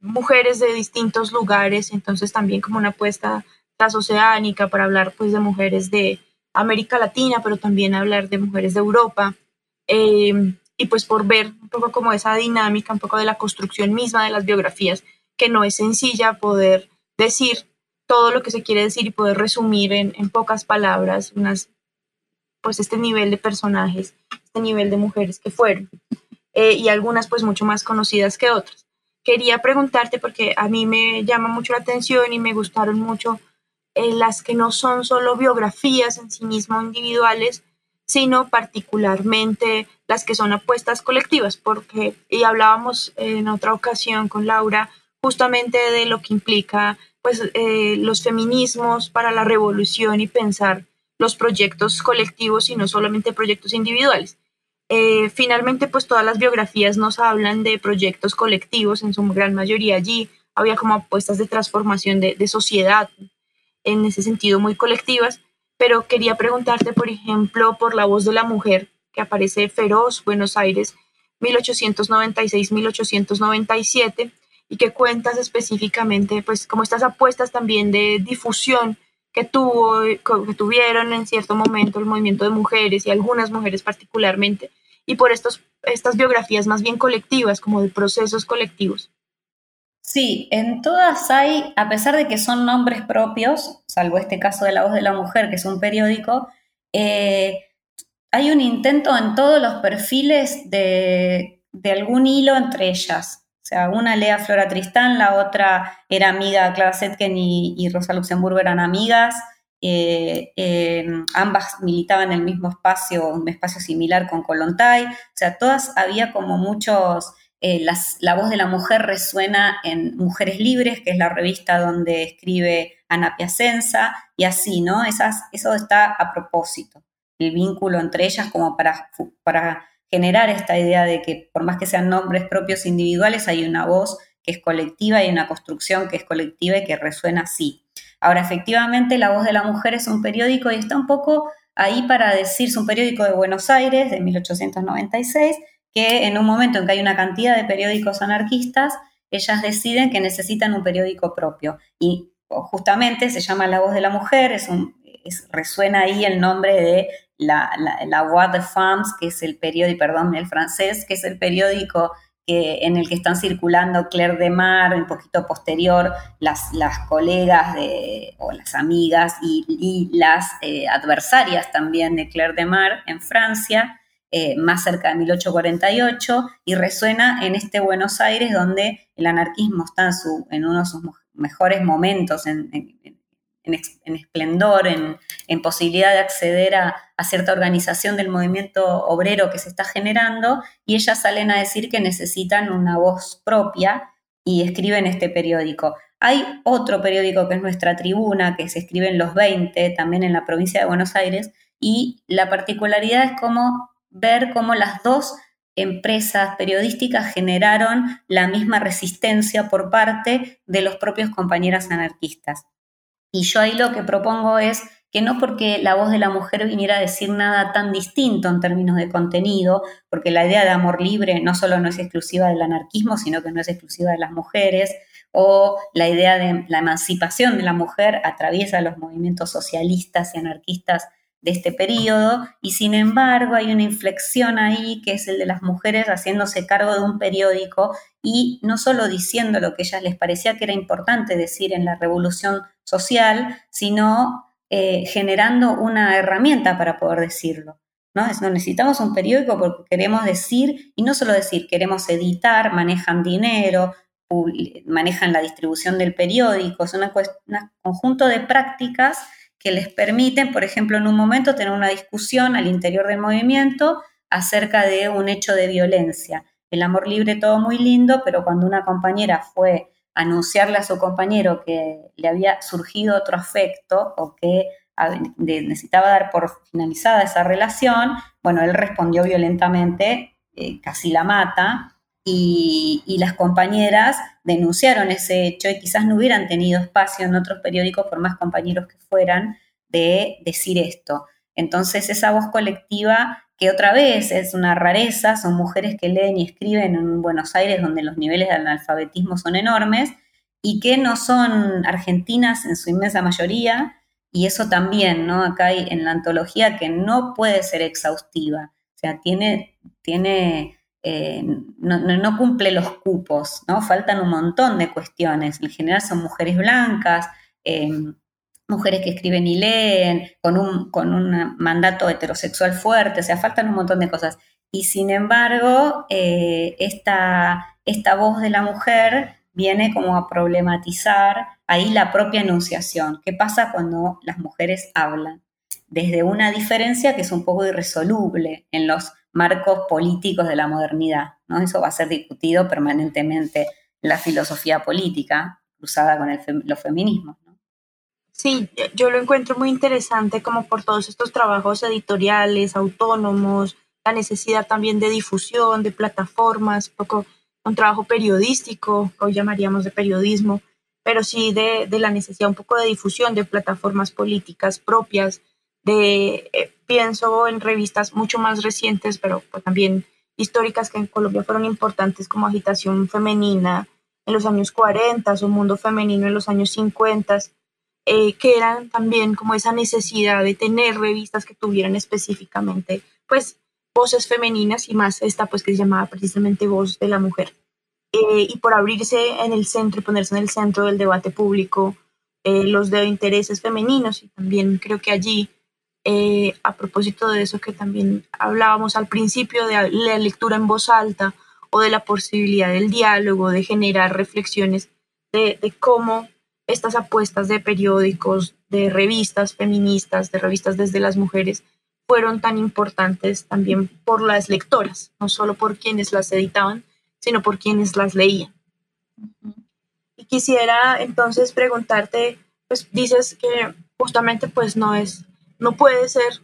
Speaker 2: mujeres de distintos lugares, entonces también como una apuesta transoceánica para hablar pues de mujeres de América Latina, pero también hablar de mujeres de Europa. Em, y pues por ver un poco como esa dinámica, un poco de la construcción misma de las biografías que no es sencilla poder decir todo lo que se quiere decir y poder resumir en, pocas palabras unas, pues este nivel de personajes, este nivel de mujeres que fueron, eh, y algunas pues mucho más conocidas que otras. Quería preguntarte porque a mí me llama mucho la atención y me gustaron mucho eh, las que no son solo biografías en sí mismo individuales, sino particularmente las que son apuestas colectivas, porque, y hablábamos en otra ocasión con Laura, justamente de lo que implica pues, eh, los feminismos para la revolución y pensar los proyectos colectivos y no solamente proyectos individuales. Eh, finalmente, pues todas las biografías nos hablan de proyectos colectivos, en su gran mayoría allí había como apuestas de transformación de, de sociedad, en ese sentido muy colectivas, pero quería preguntarte, por ejemplo, por La voz de la mujer, que aparece Feroz, Buenos Aires, 1896-1897, y que cuentas específicamente, pues, como estas apuestas también de difusión que, tuvo, que tuvieron en cierto momento el movimiento de mujeres y algunas mujeres particularmente, y por estos, estas biografías más bien colectivas, como de procesos colectivos.
Speaker 3: Sí, en todas hay, a pesar de que son nombres propios, salvo este caso de La Voz de la Mujer, que es un periódico, eh, hay un intento en todos los perfiles de, de algún hilo entre ellas. O sea, una lea Flora Tristán, la otra era amiga, Clara Setken y, Rosa Luxemburgo eran amigas. Eh, ambas militaban en el mismo espacio, un espacio similar con Colontay. O sea, todas había como muchos. Eh, la voz de la mujer resuena en Mujeres Libres, que es la revista donde escribe Ana Piacenza, y así, ¿no? Esas, eso está a propósito, el vínculo entre ellas como para, para generar esta idea de que por más que sean nombres propios individuales, hay una voz que es colectiva y una construcción que es colectiva y que resuena así. Ahora, efectivamente, La Voz de la Mujer es un periódico y está un poco ahí para decir, es un periódico de Buenos Aires de 1896, que en un momento en que hay una cantidad de periódicos anarquistas, ellas deciden que necesitan un periódico propio y justamente se llama La Voz de la Mujer, es resuena ahí el nombre de la, la, Voix de Femmes, que es el periódico, perdón, el francés, que es el periódico que, en el que están circulando Claire de Mar, un poquito posterior, las, las colegas de, o las amigas y, las eh, adversarias también de Claire de Mar en Francia, eh, más cerca de 1848, y resuena en este Buenos Aires donde el anarquismo está en, su, en uno de sus mejores momentos, en, esplendor, en, posibilidad de acceder a, cierta organización del movimiento obrero que se está generando, y ellas salen a decir que necesitan una voz propia y escriben este periódico. Hay otro periódico que es Nuestra Tribuna, que se escribe en los 20, también en la provincia de Buenos Aires, y la particularidad es cómo ver cómo las dos empresas periodísticas generaron la misma resistencia por parte de los propios compañeros anarquistas. Y yo ahí lo que propongo es que no porque la voz de la mujer viniera a decir nada tan distinto en términos de contenido, porque la idea de amor libre no solo no es exclusiva del anarquismo, sino que no es exclusiva de las mujeres, o la idea de la emancipación de la mujer atraviesa los movimientos socialistas y anarquistas de este periodo y sin embargo hay una inflexión ahí que es el de las mujeres haciéndose cargo de un periódico y no solo diciendo lo que ellas les parecía que era importante decir en la revolución social, sino eh, generando una herramienta para poder decirlo. ¿no? no necesitamos un periódico porque queremos decir, y no solo decir, queremos editar, manejan dinero, manejan la distribución del periódico, es un conjunto de prácticas que les permiten, por ejemplo, en un momento tener una discusión al interior del movimiento acerca de un hecho de violencia. El amor libre, todo muy lindo, pero cuando una compañera fue a anunciarle a su compañero que le había surgido otro afecto o que necesitaba dar por finalizada esa relación, bueno, él respondió violentamente, eh, casi la mata, y, las compañeras denunciaron ese hecho y quizás no hubieran tenido espacio en otros periódicos, por más compañeros que fueran, de decir esto. Entonces esa voz colectiva, que otra vez es una rareza, son mujeres que leen y escriben en Buenos Aires donde los niveles de analfabetismo son enormes y que no son argentinas en su inmensa mayoría, y eso también, ¿no? Acá hay en la antología que no puede ser exhaustiva, o sea, tiene, tiene eh, no, cumple los cupos, ¿no? Faltan un montón de cuestiones. En general son mujeres blancas, eh, mujeres que escriben y leen, con un, con un mandato heterosexual fuerte, o sea, faltan un montón de cosas. Y sin embargo, eh, esta, esta voz de la mujer viene como a problematizar ahí la propia enunciación. ¿Qué pasa cuando las mujeres hablan? Desde una diferencia que es un poco irresoluble en los marcos políticos de la modernidad. ¿no? Eso va a ser discutido permanentemente en la filosofía política cruzada con el los feminismos.
Speaker 2: Sí, yo lo encuentro muy interesante como por todos estos trabajos editoriales, autónomos, la necesidad también de difusión, de plataformas, poco un trabajo periodístico, hoy llamaríamos de periodismo, pero sí de la necesidad un poco de difusión de plataformas políticas propias, de, eh, pienso en revistas mucho más recientes, pero pues también históricas que en Colombia fueron importantes como Agitación Femenina en los años 40 o Mundo Femenino en los años 50, eh, que eran también como esa necesidad de tener revistas que tuvieran específicamente pues voces femeninas y más esta pues que se llamaba precisamente Voz de la Mujer. Eh, y por abrirse en el centro y ponerse en el centro del debate público los de intereses femeninos y también creo que allí eh, a propósito de eso que también hablábamos al principio, de la lectura en voz alta o de la posibilidad del diálogo, de generar reflexiones de, cómo estas apuestas de periódicos, de revistas feministas, de revistas desde las mujeres, fueron tan importantes también por las lectoras, no solo por quienes las editaban, sino por quienes las leían. Y quisiera entonces preguntarte, pues dices que justamente pues no es no puede ser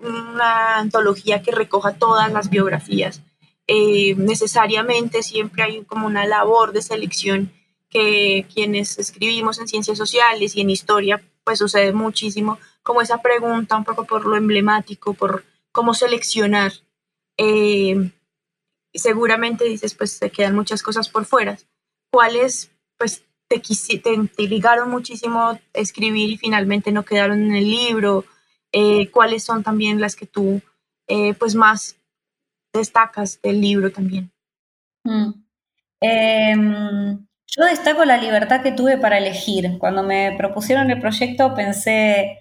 Speaker 2: una antología que recoja todas las biografías. Eh, necesariamente siempre hay como una labor de selección que quienes escribimos en ciencias sociales y en historia, pues sucede muchísimo, como esa pregunta un poco por lo emblemático, por cómo seleccionar. Eh, seguramente dices, pues se quedan muchas cosas por fuera. cuáles pues te, te, ligaron muchísimo escribir y finalmente no quedaron en el libro, eh, cuáles son también las que tú eh, pues más destacas del libro también.
Speaker 3: Mm. Em, yo destaco la libertad que tuve para elegir. Cuando me propusieron el proyecto pensé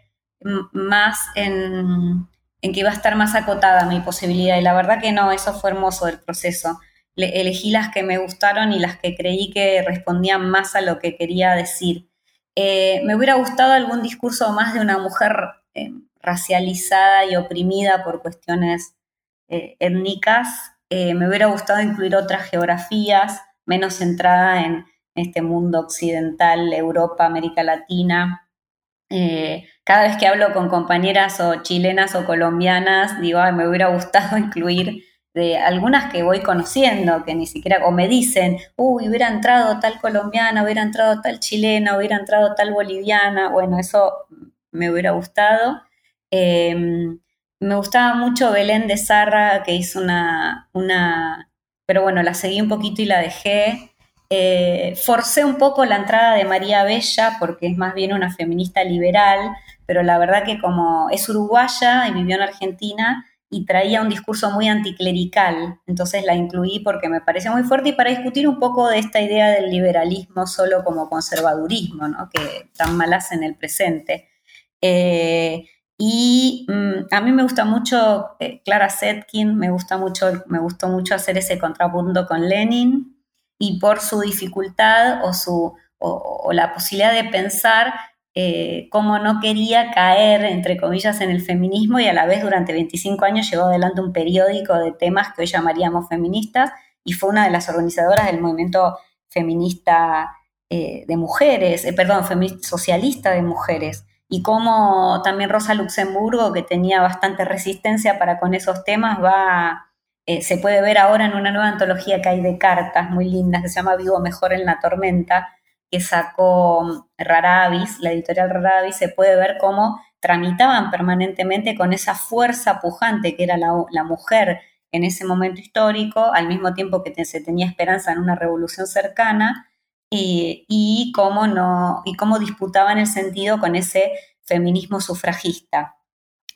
Speaker 3: más en, que iba a estar más acotada mi posibilidad y la verdad que no, eso fue hermoso del proceso. elegí las que me gustaron y las que creí que respondían más a lo que quería decir. Eh, me hubiera gustado algún discurso más de una mujer eh, racializada y oprimida por cuestiones eh, étnicas. me hubiera gustado incluir otras geografías, menos centrada en este mundo occidental, Europa, América Latina. Eh, cada vez que hablo con compañeras o chilenas o colombianas, digo, me hubiera gustado incluir de algunas que voy conociendo, que ni siquiera, o me dicen, uy, hubiera entrado tal colombiana, hubiera entrado tal chilena, hubiera entrado tal boliviana, bueno, eso me hubiera gustado. Em, me gustaba mucho Belén de Zarra, que hizo una, una, pero bueno, la seguí un poquito y la dejé. Eh, forcé un poco la entrada de María Bella porque es más bien una feminista liberal, pero la verdad que como es uruguaya y vivió en Argentina y traía un discurso muy anticlerical, entonces la incluí porque me pareció muy fuerte y para discutir un poco de esta idea del liberalismo solo como conservadurismo, ¿no? que tan mal hace en el presente. Eh, y mm, a mí me gusta mucho eh, Clara Setkin, me gusta mucho, me gustó mucho hacer ese contrapunto con Lenin, y por su dificultad o, su, o, la posibilidad de pensar eh, cómo no quería caer, entre comillas, en el feminismo y a la vez durante 25 años llevó adelante un periódico de temas que hoy llamaríamos feministas y fue una de las organizadoras del movimiento feminista eh, de mujeres, eh, perdón, feminista socialista de mujeres. Y cómo también Rosa Luxemburgo, que tenía bastante resistencia para con esos temas, va eh, se puede ver ahora en una nueva antología que hay de cartas muy lindas que se llama Vivo Mejor en la Tormenta, que sacó mm, Raravis, la editorial Raravis, se puede ver cómo tramitaban permanentemente con esa fuerza pujante que era la, mujer en ese momento histórico, al mismo tiempo que se tenía esperanza en una revolución cercana, y, cómo no, y cómo disputaban el sentido con ese feminismo sufragista.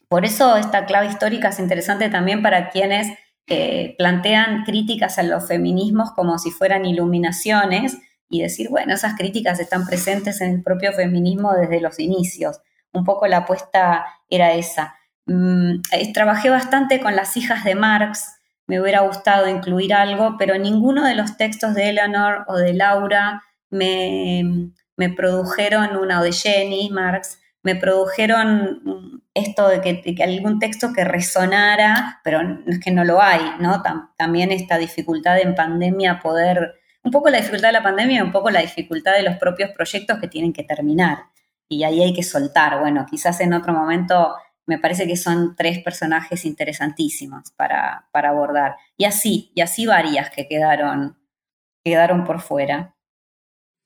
Speaker 3: Por eso esta clave histórica es interesante también para quienes plantean críticas a los feminismos como si fueran iluminaciones y decir, bueno, esas críticas están presentes en el propio feminismo desde los inicios. Un poco la apuesta era esa. Mm, eh, trabajé bastante con las hijas de Marx, me hubiera gustado incluir algo, pero ninguno de los textos de Eleanor o de Laura me, me produjeron una, o de Jenny Marx, me produjeron esto de que, algún texto que resonara, pero es que no lo hay, ¿no? también esta dificultad en pandemia poder, un poco la dificultad de la pandemia y un poco la dificultad de los propios proyectos que tienen que terminar. Y ahí hay que soltar. Bueno, quizás en otro momento me parece que son tres personajes interesantísimos para, para abordar. Y así, y así varias que quedaron, quedaron por fuera.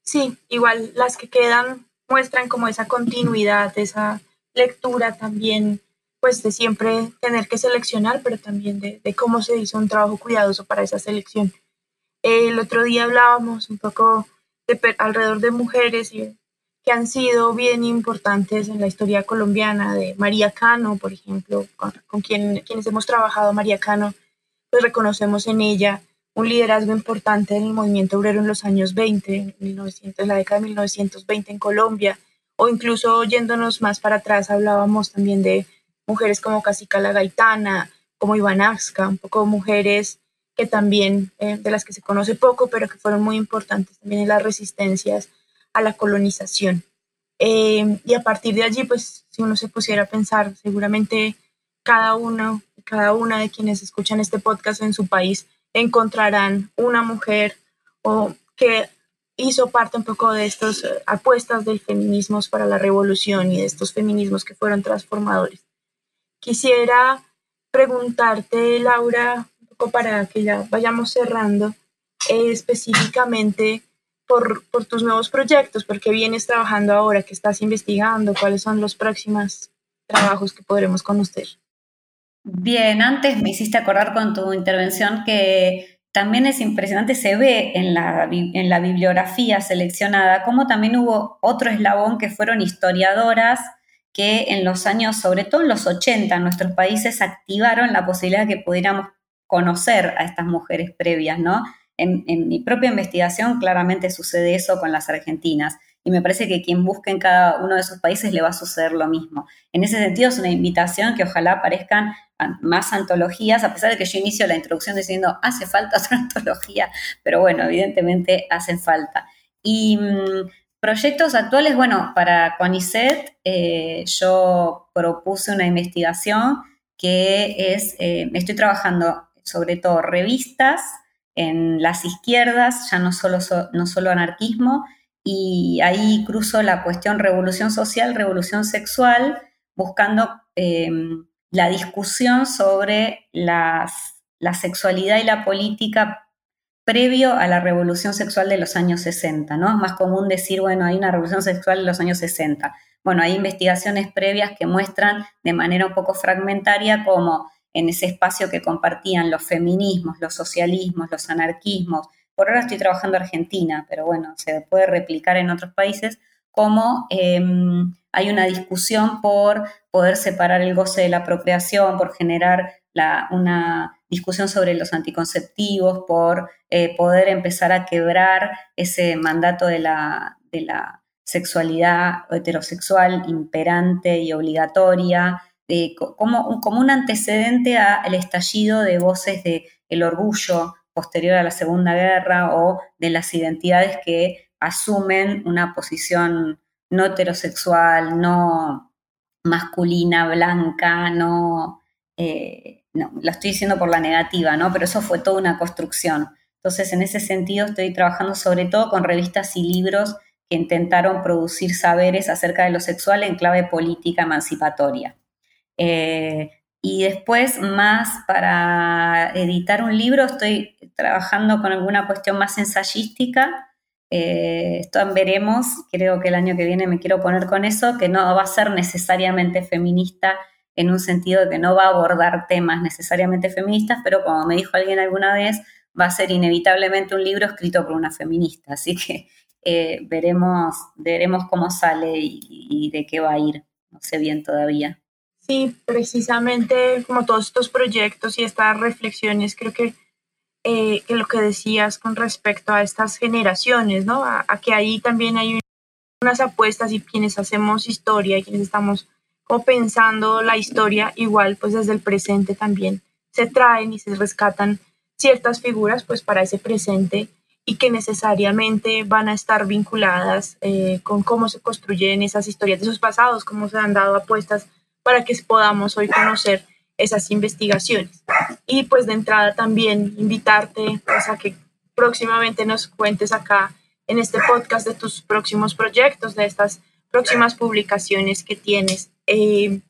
Speaker 2: Sí, igual las que quedan muestran como esa continuidad, esa lectura también, pues de siempre tener que seleccionar, pero también de, cómo se hizo un trabajo cuidadoso para esa selección. El otro día hablábamos un poco de, alrededor de mujeres y, que han sido bien importantes en la historia colombiana, de María Cano, por ejemplo, con, quien, quienes hemos trabajado, María Cano, pues reconocemos en ella un liderazgo importante en el movimiento obrero en los años 20, en 1900, la década de 1920 en Colombia, o incluso yéndonos más para atrás, hablábamos también de mujeres como Casica la Gaitana, como Iván Axca, un poco mujeres que también, eh, de las que se conoce poco, pero que fueron muy importantes también en las resistencias a la colonización. Eh, y a partir de allí, pues, si uno se pusiera a pensar, seguramente cada uno, cada una de quienes escuchan este podcast en su país encontrarán una mujer o que hizo parte un poco de estas eh, apuestas del feminismo para la revolución y de estos feminismos que fueron transformadores. Quisiera preguntarte, Laura, un poco para que ya vayamos cerrando, eh, específicamente por, tus nuevos proyectos, por qué vienes trabajando ahora, qué estás investigando, cuáles son los próximos trabajos que podremos conocer.
Speaker 3: Bien, antes me hiciste acordar con tu intervención que también es impresionante, se ve en la, en la bibliografía seleccionada, como también hubo otro eslabón que fueron historiadoras que en los años, sobre todo en los 80, en nuestros países activaron la posibilidad de que pudiéramos conocer a estas mujeres previas, ¿no? En, en, mi propia investigación claramente sucede eso con las argentinas y me parece que quien busque en cada uno de esos países le va a suceder lo mismo. En ese sentido es una invitación que ojalá aparezcan más antologías, a pesar de que yo inicio la introducción diciendo hace falta otra antología, pero bueno, evidentemente hacen falta. Y mm, proyectos actuales, bueno, para CONICET eh, yo propuse una investigación que es, eh, estoy trabajando sobre todo revistas en las izquierdas, ya no solo, no solo anarquismo, y ahí cruzo la cuestión revolución social, revolución sexual, buscando em, la discusión sobre la sexualidad y la política previo a la revolución sexual de los años 60, ¿no? Es más común decir, bueno, hay una revolución sexual en los años 60. Bueno, hay investigaciones previas que muestran de manera un poco fragmentaria cómo en ese espacio que compartían los feminismos, los socialismos, los anarquismos, por ahora estoy trabajando en Argentina, pero bueno, se puede replicar en otros países, cómo em, hay una discusión por poder separar el goce de la procreación, por generar una discusión sobre los anticonceptivos, por eh, poder empezar a quebrar ese mandato de la, de la sexualidad heterosexual imperante y obligatoria, como, como, un antecedente al estallido de voces del el orgullo posterior a la Segunda Guerra o de las identidades que asumen una posición no heterosexual, no masculina, blanca, no, eh, no, lo estoy diciendo por la negativa, ¿no? Pero eso fue toda una construcción. Entonces, en ese sentido, estoy trabajando sobre todo con revistas y libros que intentaron producir saberes acerca de lo sexual en clave política emancipatoria. Eh, y después, más para editar un libro, estoy trabajando con alguna cuestión más ensayística. Eh, esto veremos, creo que el año que viene me quiero poner con eso, que no va a ser necesariamente feminista en un sentido de que no va a abordar temas necesariamente feministas, pero como me dijo alguien alguna vez, va a ser inevitablemente un libro escrito por una feminista. Así que eh, veremos, veremos cómo sale y de qué va a ir. No sé bien todavía.
Speaker 2: Sí, precisamente como todos estos proyectos y estas reflexiones, creo que, eh, que lo que decías con respecto a estas generaciones, ¿no? A, que ahí también hay unas apuestas y quienes hacemos historia y quienes estamos como pensando la historia, igual pues desde el presente también se traen y se rescatan ciertas figuras pues para ese presente y que necesariamente van a estar vinculadas eh, con cómo se construyen esas historias de esos pasados, cómo se han dado apuestas para que podamos hoy conocer esas investigaciones. Y pues de entrada también invitarte pues, a que próximamente nos cuentes acá en este podcast de tus próximos proyectos, de estas próximas publicaciones que tienes. Eh,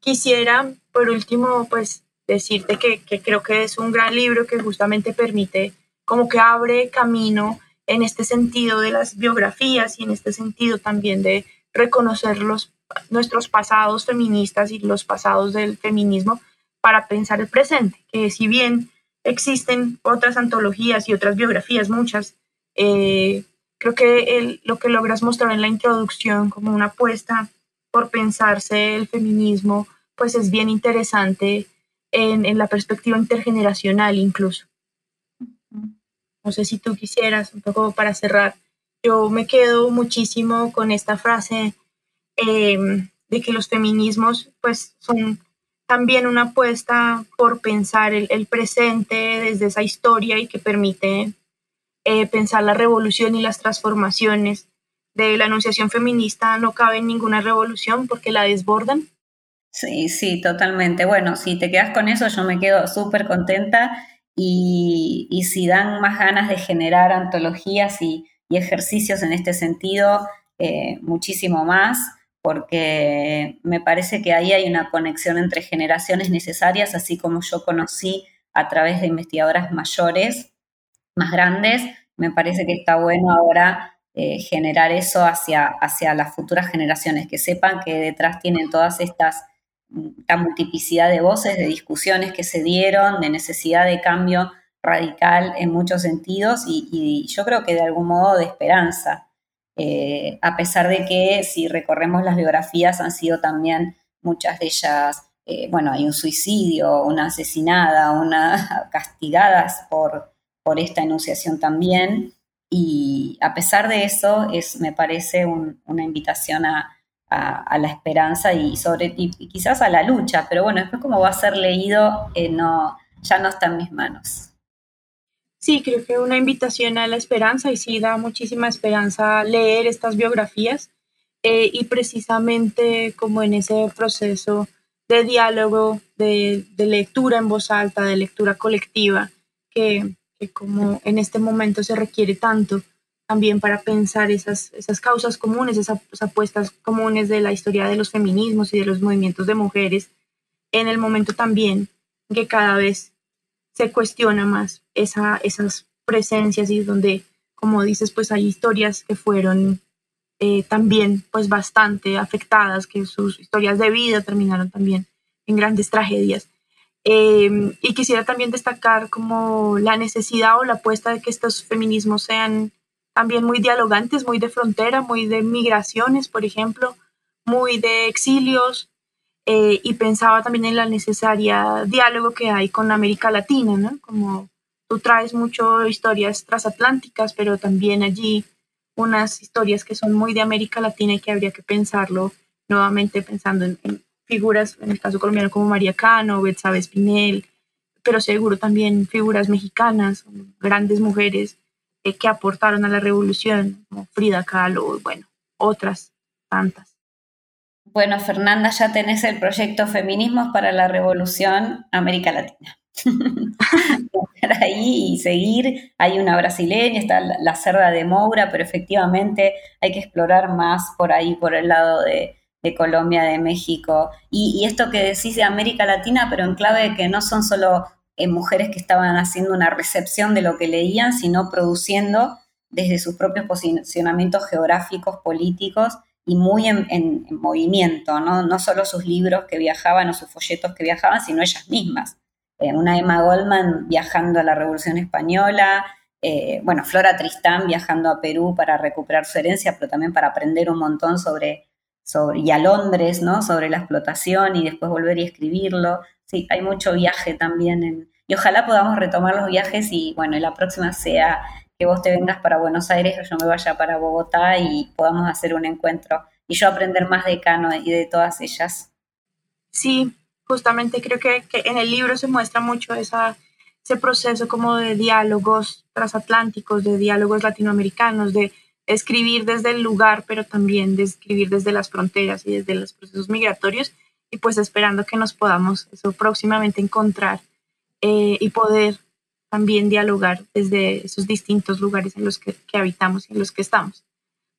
Speaker 2: quisiera, por último, pues decirte que, que, creo que es un gran libro que justamente permite, como que abre camino en este sentido de las biografías y en este sentido también de reconocer los nuestros pasados feministas y los pasados del feminismo para pensar el presente, que si bien existen otras antologías y otras biografías, muchas, eh, creo que lo que logras mostrar en la introducción como una apuesta por pensarse el feminismo, pues es bien interesante en, en la perspectiva intergeneracional incluso. No sé si tú quisieras, un poco para cerrar, yo me quedo muchísimo con esta frase Em, de que los feminismos pues son también una apuesta por pensar el, presente desde esa historia y que permite eh, pensar la revolución y las transformaciones. De la anunciación feminista no cabe ninguna revolución porque la desbordan.
Speaker 3: Sí, sí, totalmente. Bueno, si te quedas con eso, yo me quedo súper contenta y, y, si dan más ganas de generar antologías y, y ejercicios en este sentido, eh, muchísimo más porque me parece que ahí hay una conexión entre generaciones necesarias, así como yo conocí a través de investigadoras mayores, más grandes, me parece que está bueno ahora eh, generar eso hacia, hacia las futuras generaciones, que sepan que detrás tienen todas estas, esta multiplicidad de voces, de discusiones que se dieron, de necesidad de cambio radical en muchos sentidos y, yo creo que de algún modo de esperanza, eh, a pesar de que si recorremos las biografías han sido también muchas de ellas, eh, bueno, hay un suicidio, una asesinada, una castigadas por, por esta enunciación también. Y a pesar de eso, es, me parece una invitación a, la esperanza y, sobre, y, quizás a la lucha, pero bueno, después como va a ser leído, eh, no, ya no está en mis manos.
Speaker 2: Sí, creo que una invitación a la esperanza y sí da muchísima esperanza leer estas biografías eh, y precisamente como en ese proceso de diálogo, de, lectura en voz alta, de lectura colectiva, que, como en este momento se requiere tanto también para pensar esas, esas causas comunes, esas apuestas comunes de la historia de los feminismos y de los movimientos de mujeres, en el momento también que cada vez se cuestiona más esa, esas presencias y donde, como dices, pues hay historias que fueron eh, también pues bastante afectadas, que sus historias de vida terminaron también en grandes tragedias. Eh, y quisiera también destacar como la necesidad o la apuesta de que estos feminismos sean también muy dialogantes, muy de frontera, muy de migraciones, por ejemplo, muy de exilios, eh, y pensaba también en la necesaria diálogo que hay con América Latina, ¿no? Como tú traes mucho historias transatlánticas, pero también allí unas historias que son muy de América Latina y que habría que pensarlo nuevamente pensando en, figuras, en el caso colombiano como María Cano, Betsabe Espinel, pero seguro también figuras mexicanas, grandes mujeres eh, que aportaron a la revolución, como Frida Kahlo, bueno, otras tantas.
Speaker 3: Bueno, Fernanda, ya tenés el proyecto Feminismos para la Revolución América Latina. Ahí y seguir. Hay una brasileña, está la, cerda de Moura, pero efectivamente hay que explorar más por ahí, por el lado de, Colombia, de México. Y, esto que decís de América Latina, pero en clave de que no son solo eh, mujeres que estaban haciendo una recepción de lo que leían, sino produciendo desde sus propios posicionamientos geográficos, políticos y muy en, movimiento, ¿no? no solo sus libros que viajaban o sus folletos que viajaban, sino ellas mismas. Eh, una Emma Goldman viajando a la Revolución Española, eh, bueno, Flora Tristán viajando a Perú para recuperar su herencia, pero también para aprender un montón sobre, sobre, y a Londres, ¿no? Sobre la explotación y después volver y escribirlo. Sí, hay mucho viaje también y ojalá podamos retomar los viajes y bueno, la próxima sea que vos te vengas para Buenos Aires, o yo me vaya para Bogotá y podamos hacer un encuentro y yo aprender más de Cano y de todas ellas.
Speaker 2: Sí, justamente creo que, en el libro se muestra mucho esa, ese proceso como de diálogos transatlánticos, de diálogos latinoamericanos, de escribir desde el lugar, pero también de escribir desde las fronteras y desde los procesos migratorios, y pues esperando que nos podamos eso próximamente encontrar eh, y poder también dialogar desde esos distintos lugares en los que, habitamos y en los que estamos.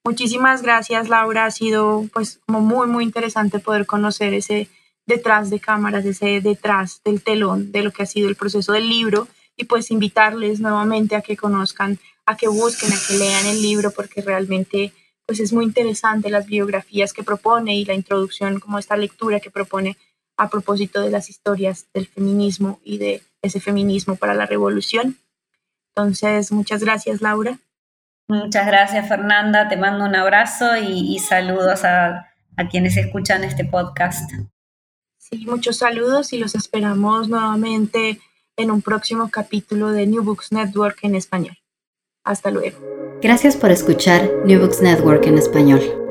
Speaker 2: Muchísimas gracias, Laura. Ha sido pues como muy, muy interesante poder conocer ese detrás de cámaras, ese detrás del telón de lo que ha sido el proceso del libro y pues invitarles nuevamente a que conozcan, a que busquen, a que lean el libro porque realmente pues es muy interesante las biografías que propone y la introducción como esta lectura que propone a propósito de las historias del feminismo y de ese feminismo para la revolución. Entonces, muchas gracias, Laura.
Speaker 3: Muchas gracias, Fernanda. Te mando un abrazo y, saludos a, a quienes escuchan este podcast.
Speaker 2: Sí, muchos saludos y los esperamos nuevamente en un próximo capítulo de New Books Network en español. Hasta luego.
Speaker 1: Gracias por escuchar New Books Network en español.